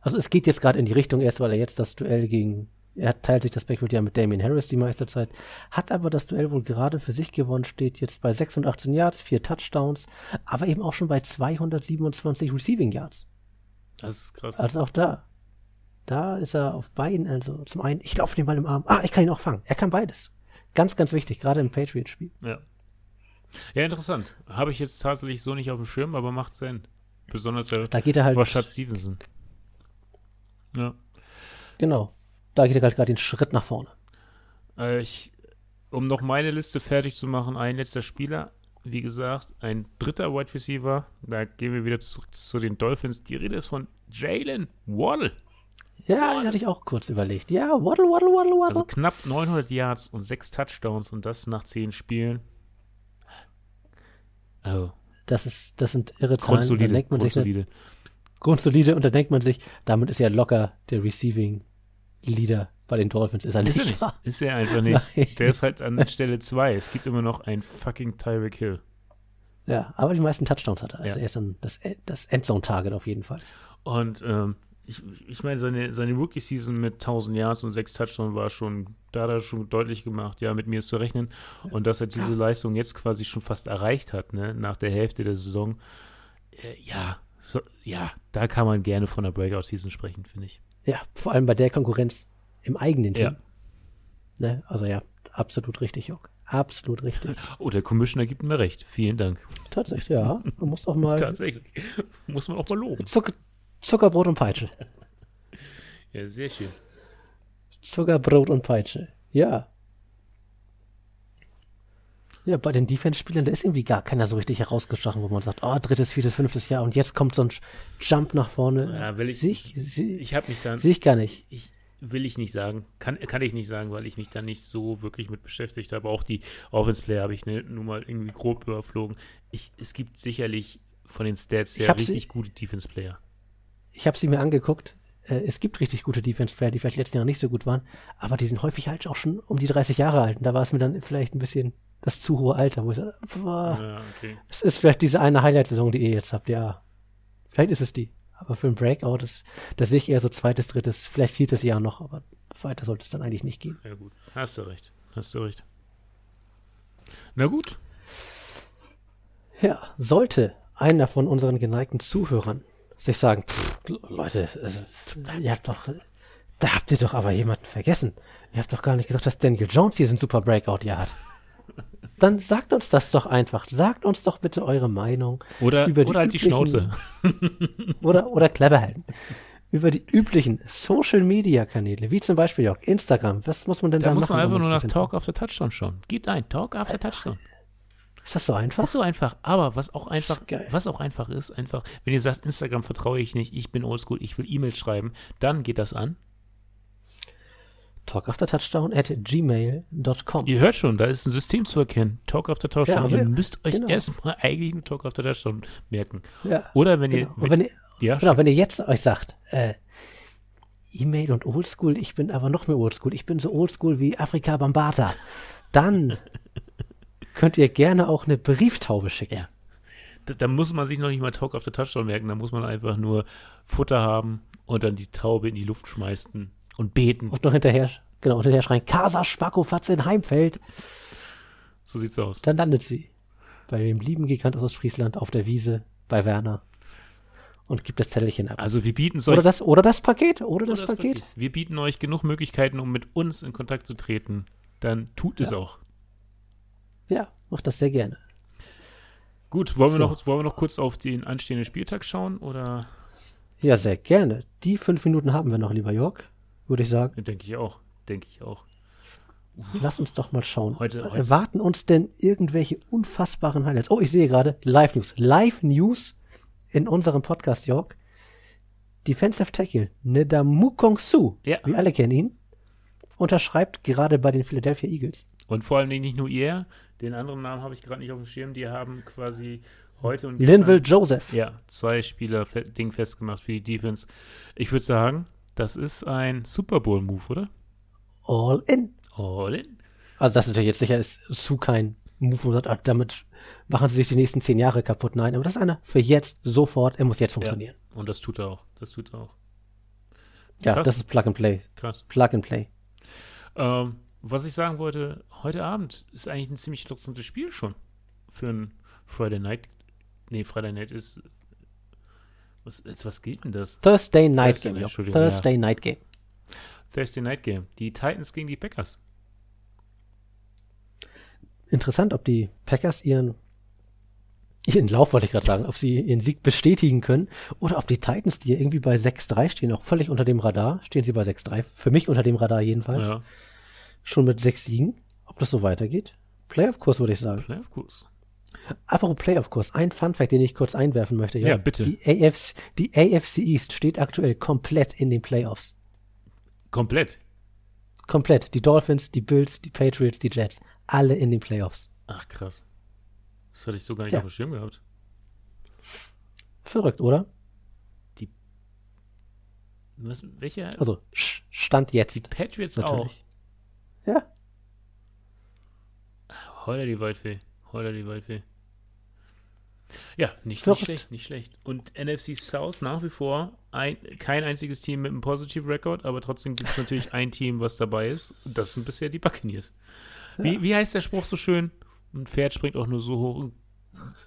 Also es geht jetzt gerade in die Richtung erst, weil er jetzt das Duell gegen, er teilt sich das Backfield ja mit Damian Harris die meiste Zeit, hat aber das Duell wohl gerade für sich gewonnen, steht jetzt bei 618 Yards, vier Touchdowns, aber eben auch schon bei 227 Receiving Yards. Das ist krass. Also auch da. Da ist er auf beiden, also zum einen, ich laufe den Ball im Arm, ah, ich kann ihn auch fangen. Er kann beides. Ganz, ganz wichtig, gerade im Patriot-Spiel. Ja. Ja, interessant. Habe ich jetzt tatsächlich so nicht auf dem Schirm, aber macht Sinn. Besonders der da geht er halt, Rashad Stevenson. Ja. Genau. Da geht er halt gerade den Schritt nach vorne. Äh, ich, um noch meine Liste fertig zu machen, ein letzter Spieler. Wie gesagt, ein dritter Wide Receiver. Da gehen wir wieder zurück zu den Dolphins. Die Rede ist von Jalen Waddle. Ja, den hatte ich auch kurz überlegt. Ja, waddle, waddle, waddle, waddle. Also knapp 900 Yards und 6 Touchdowns und das nach 10 Spielen. Oh. Das, ist, das sind irre Zahlen. Grundsolide. Denkt man grundsolide. Sich, grundsolide und da denkt man sich, damit ist ja locker der Receiving Leader bei den Dolphins. Ist er nicht. Ist er, nicht. Ist er einfach nicht. Nein. Der ist halt an Stelle 2. Es gibt immer noch ein fucking Tyreek Hill. Ja, aber die meisten Touchdowns hat er. Also ja. er ist dann das, das Endzone-Target auf jeden Fall. Und ähm, ich, ich meine, seine, seine Rookie-Season mit 1000 Yards und 6 Touchdowns war schon, da hat er schon deutlich gemacht, ja, mit mir ist zu rechnen. Und dass er diese Leistung jetzt quasi schon fast erreicht hat, ne, nach der Hälfte der Saison, äh, ja, so, ja, da kann man gerne von der Breakout-Season sprechen, finde ich. Ja, vor allem bei der Konkurrenz im eigenen Team. Ja. Ne, also ja, absolut richtig, Jock. Absolut richtig. Oh, der Commissioner gibt mir recht. Vielen Dank. Tatsächlich, ja. Man muss auch mal. Tatsächlich. Muss man auch mal loben. Zucker, Zuckerbrot und Peitsche. Ja, sehr schön. Zuckerbrot und Peitsche. Ja. Ja, bei den Defense-Spielern, da ist irgendwie gar keiner so richtig herausgestochen, wo man sagt, oh, drittes, viertes, fünftes Jahr und jetzt kommt so ein Jump nach vorne. Ja, will ich, sehe ich, seh, ich habe mich dann. Sehe ich gar nicht. Ich, will ich nicht sagen. Kann, kann ich nicht sagen, weil ich mich da nicht so wirklich mit beschäftigt habe. Auch die Offense-Player habe ich ne, nur mal irgendwie grob überflogen. Ich, es gibt sicherlich von den Stats her richtig gute Defense-Player ich habe sie mir angeguckt. Äh, es gibt richtig gute Defense-Player, die vielleicht letzten Jahre nicht so gut waren, aber die sind häufig halt auch schon um die 30 Jahre alt. Und da war es mir dann vielleicht ein bisschen das zu hohe Alter, wo ich sage, ja, okay. es ist vielleicht diese eine Highlight-Saison, die ihr jetzt habt, ja. Vielleicht ist es die. Aber für ein Breakout, das, das sehe ich eher so zweites, drittes, vielleicht viertes Jahr noch, aber weiter sollte es dann eigentlich nicht gehen. Ja, gut. Hast du recht. Hast du recht. Na gut. Ja, sollte einer von unseren geneigten Zuhörern sich sagen, pff, Leute, also, ihr habt doch, da habt ihr doch aber jemanden vergessen. Ihr habt doch gar nicht gesagt, dass Daniel Jones hier so ein super Breakout-Jahr hat. Dann sagt uns das doch einfach. Sagt uns doch bitte eure Meinung. Oder, über die oder halt die Schnauze. oder, oder clever halten. Über die üblichen Social-Media-Kanäle, wie zum Beispiel auch Instagram. Was muss man denn da, da machen? Da muss man einfach nur nach Talk of the Touchdown schauen. Gebt ein, Talk of the Touchdown. Ist das so einfach? Ist so einfach. Aber was auch einfach, was auch einfach ist, einfach, wenn ihr sagt, Instagram vertraue ich nicht, ich bin oldschool, ich will E-Mails schreiben, dann geht das an. Talkaftertouchdown at gmail.com. Ihr hört schon, da ist ein System zu erkennen. Talk After Touchdown. Ja, ihr müsst euch genau. erstmal eigentlich einen Talk After Touchdown merken. Ja, Oder wenn genau. ihr. Wenn, wenn ihr ja, genau, wenn ihr jetzt euch sagt, äh, E-Mail und Oldschool, ich bin aber noch mehr Oldschool. Ich bin so Oldschool wie Afrika Bambata. Dann könnt ihr gerne auch eine Brieftaube schicken. Ja. Da, da, muss man sich noch nicht mal Talk auf der Touchdown merken, da muss man einfach nur Futter haben und dann die Taube in die Luft schmeißen und beten. Und noch hinterher, genau, hinterher schreien, Casa Spacko Fatze in Heimfeld. So sieht's aus. Dann landet sie bei dem lieben Gigant aus Friesland auf der Wiese bei Werner und gibt das Zettelchen ab. Also wir bieten oder, das, oder das Paket, oder, oder das, das Paket. Paket. Wir bieten euch genug Möglichkeiten, um mit uns in Kontakt zu treten. Dann tut es auch. Ja, macht das sehr gerne. Gut, wollen, so. wir noch, wollen wir noch kurz auf den anstehenden Spieltag schauen, oder? Ja, sehr gerne. Die fünf Minuten haben wir noch, lieber Jörg, würde ich sagen. Denke ich auch, denke ich auch. Lass uns doch mal schauen. Heute, heute. Erwarten uns denn irgendwelche unfassbaren Highlights? Oh, ich sehe gerade Live News. Live News in unserem Podcast, Jörg. Defensive Tackle Nedamukong Su, ja. wir alle kennen ihn, unterschreibt gerade bei den Philadelphia Eagles. Und vor allem nicht nur ihr, den anderen Namen habe ich gerade nicht auf dem Schirm, die haben quasi heute und Linville Joseph. Ja, zwei Spieler Ding festgemacht für die Defense. Ich würde sagen, das ist ein Super Bowl Move, oder? All in. All in. Also das ist natürlich jetzt sicher ist Su kein Move, wo sagt, damit machen sie sich die nächsten zehn Jahre kaputt. Nein, aber das ist einer für jetzt, sofort, er muss jetzt funktionieren. Ja, und das tut er auch. Das tut er auch. Krass. Ja, das ist Plug and Play. Krass. Plug and Play. Ähm, was ich sagen wollte, heute Abend ist eigentlich ein ziemlich interessantes Spiel schon. Für ein Friday Night. Nee, Friday Night ist. Was, was geht denn das? Thursday Night Thursday Game. Night, Thursday ja. Night Game. Thursday Night Game. Die Titans gegen die Packers. Interessant, ob die Packers ihren ihren Lauf wollte ich gerade sagen, ob sie ihren Sieg bestätigen können oder ob die Titans, die irgendwie bei 6-3 stehen, auch völlig unter dem Radar, stehen sie bei 6-3, für mich unter dem Radar jedenfalls, ja. Schon mit sechs Siegen, ob das so weitergeht. Playoff-Kurs würde ich sagen. Playoff-Kurs. Apropos Playoff-Kurs, ein Fun-Fact, den ich kurz einwerfen möchte. Ja, ja bitte. Die AFC, die AFC East steht aktuell komplett in den Playoffs. Komplett? Komplett. Die Dolphins, die Bills, die Patriots, die Jets, alle in den Playoffs. Ach, krass. Das hatte ich so gar nicht ja. auf dem Schirm gehabt. Verrückt, oder? Die. Was, welche? Also, Stand jetzt. Die Patriots natürlich. auch. Ja. Heuler die Waldfee. Heuler die Waldfee. Ja, nicht, nicht, schlecht, nicht schlecht. Und NFC South nach wie vor ein, kein einziges Team mit einem Positive Record, aber trotzdem gibt es natürlich ein Team, was dabei ist. Und das sind bisher die Buccaneers. Wie, ja. wie heißt der Spruch so schön? Ein Pferd springt auch nur so hoch.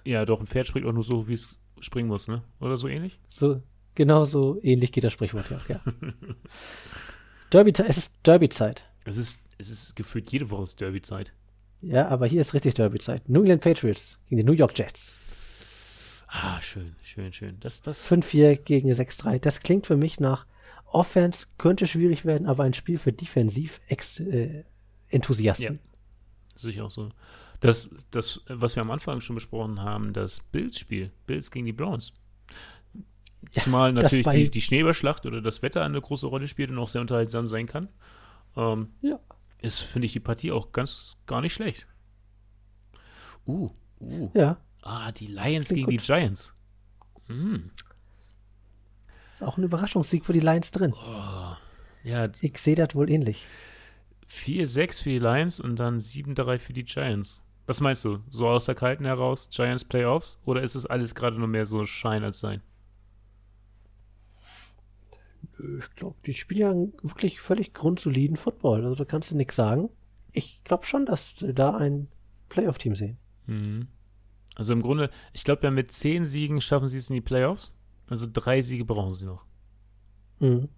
Ja, doch, ein Pferd springt auch nur so hoch, wie es springen muss, ne? Oder so ähnlich? So, genau so ähnlich geht das Sprichwort ja. ja. Derby, es ist Derby-Zeit. Es ist, es ist gefühlt jede Woche Derby-Zeit. Ja, aber hier ist richtig Derby-Zeit. New England Patriots gegen die New York Jets. Ah, schön, schön, schön. Das, das 5-4 gegen 6-3. Das klingt für mich nach Offense, könnte schwierig werden, aber ein Spiel für Defensiv-Enthusiasten. Äh, ja, ich auch so. Das, das, was wir am Anfang schon besprochen haben, das Bills-Spiel, Bills gegen die Browns. Zumal natürlich die, die Schneeballschlacht oder das Wetter eine große Rolle spielt und auch sehr unterhaltsam sein kann. Ähm, ja. Ist, finde ich, die Partie auch ganz gar nicht schlecht. Uh, uh. Ja. Ah, die Lions Klingt gegen gut. die Giants. Hm. Ist auch ein Überraschungssieg für die Lions drin. Oh, ja. Ich sehe das wohl ähnlich. 4-6 für die Lions und dann 7-3 für die Giants. Was meinst du? So aus der Kalten heraus, Giants Playoffs? Oder ist es alles gerade nur mehr so Schein als Sein? Ich glaube, die spielen ja wirklich völlig grundsoliden Football. Also da kannst du nichts sagen. Ich glaube schon, dass wir da ein Playoff-Team sehen. Mhm. Also im Grunde, ich glaube ja mit zehn Siegen schaffen sie es in die Playoffs. Also drei Siege brauchen sie noch. Mhm.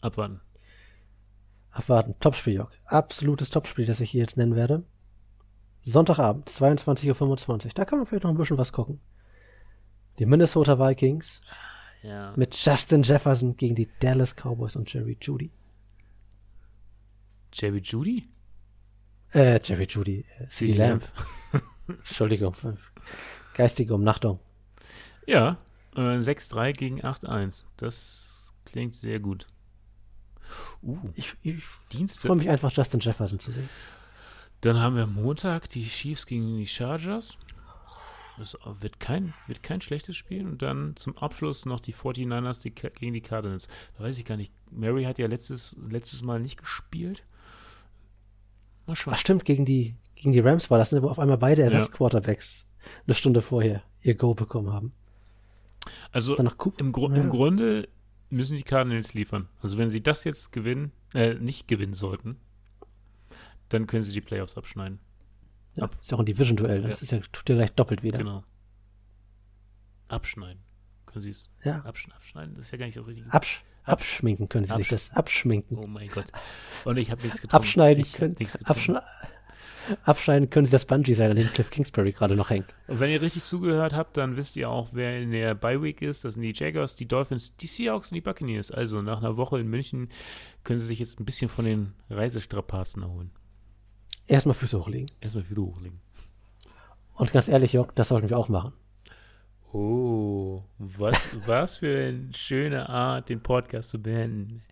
Abwarten. Abwarten. Topspiel, Jörg. Absolutes Topspiel, das ich hier jetzt nennen werde. Sonntagabend, 22.25 Uhr. Da kann man vielleicht noch ein bisschen was gucken. Die Minnesota Vikings ja. mit Justin Jefferson gegen die Dallas Cowboys und Jerry Judy. Jerry Judy? Äh, Jerry Judy. Äh, CD Lamp. Entschuldigung. Geistige Umnachtung. Ja, äh, 6-3 gegen 8-1. Das klingt sehr gut. Uh, ich, ich freue mich einfach, Justin Jefferson zu sehen. Dann haben wir Montag die Chiefs gegen die Chargers. Das wird kein, wird kein schlechtes Spiel. Und dann zum Abschluss noch die 49ers die, gegen die Cardinals. Da weiß ich gar nicht. Mary hat ja letztes, letztes Mal nicht gespielt. Mal schauen. Ach, stimmt, gegen die, gegen die Rams war das, ne, wo auf einmal beide Ersatzquarterbacks ja. eine Stunde vorher ihr Go bekommen haben. Also im, Gru ja. im Grunde müssen die Cardinals liefern. Also wenn sie das jetzt gewinnen, äh, nicht gewinnen sollten, dann können sie die Playoffs abschneiden. Ja. Ist ja auch ein Division-Duell. Das ja. ist ja, tut ja gleich doppelt wieder. Genau. Abschneiden. Können Sie es Ja. absch abschneiden? Das ist ja gar nicht so richtig. Absch abschminken können Sie sich Absch- das. Abschminken. Oh mein Gott. Und ich habe nichts getrunken. Abschneiden ich können, nichts getrunken. abschne abschneiden können Sie das Bungee-Seil, an dem Cliff Kingsbury gerade noch hängt. Und wenn ihr richtig zugehört habt, dann wisst ihr auch, wer in der Bye-Week ist. Das sind die Jaguars, die Dolphins, die Seahawks und die Buccaneers. Also nach einer Woche in München können sie sich jetzt ein bisschen von den Reisestrapazen erholen. Erstmal Füße hochlegen. Erstmal wieder hochlegen. Und ganz ehrlich, Jörg, das sollten wir auch machen. Oh, was, was für eine schöne Art, den Podcast zu beenden.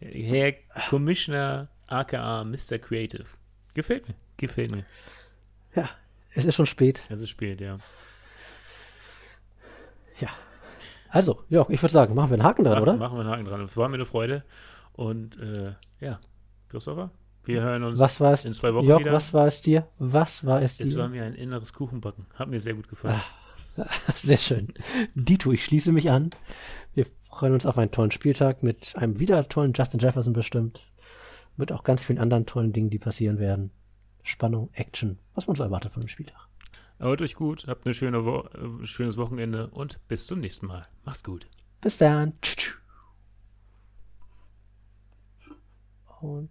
Herr Commissioner aka Mr. Creative. Gefällt mir, gefällt mir. Ja, es ist schon spät. Es ist spät, ja. Ja. Also, Jörg, ich würde sagen, machen wir einen Haken dran, Mach, oder? Machen wir einen Haken dran. Es war mir eine Freude. Und äh, ja, Christopher, wir hören uns Was war es? in zwei Wochen Jörg, wieder. was war es dir? Was war es es war dir? mir ein inneres Kuchenbacken. Hat mir sehr gut gefallen. Sehr schön. Dito, ich schließe mich an. Wir freuen uns auf einen tollen Spieltag mit einem wieder tollen Justin Jefferson bestimmt. Mit auch ganz vielen anderen tollen Dingen, die passieren werden. Spannung, Action, was man so erwartet von dem Spieltag. Erholt euch gut, habt ein schöne Wo äh, schönes Wochenende und bis zum nächsten Mal. Macht's gut. Bis dann. Und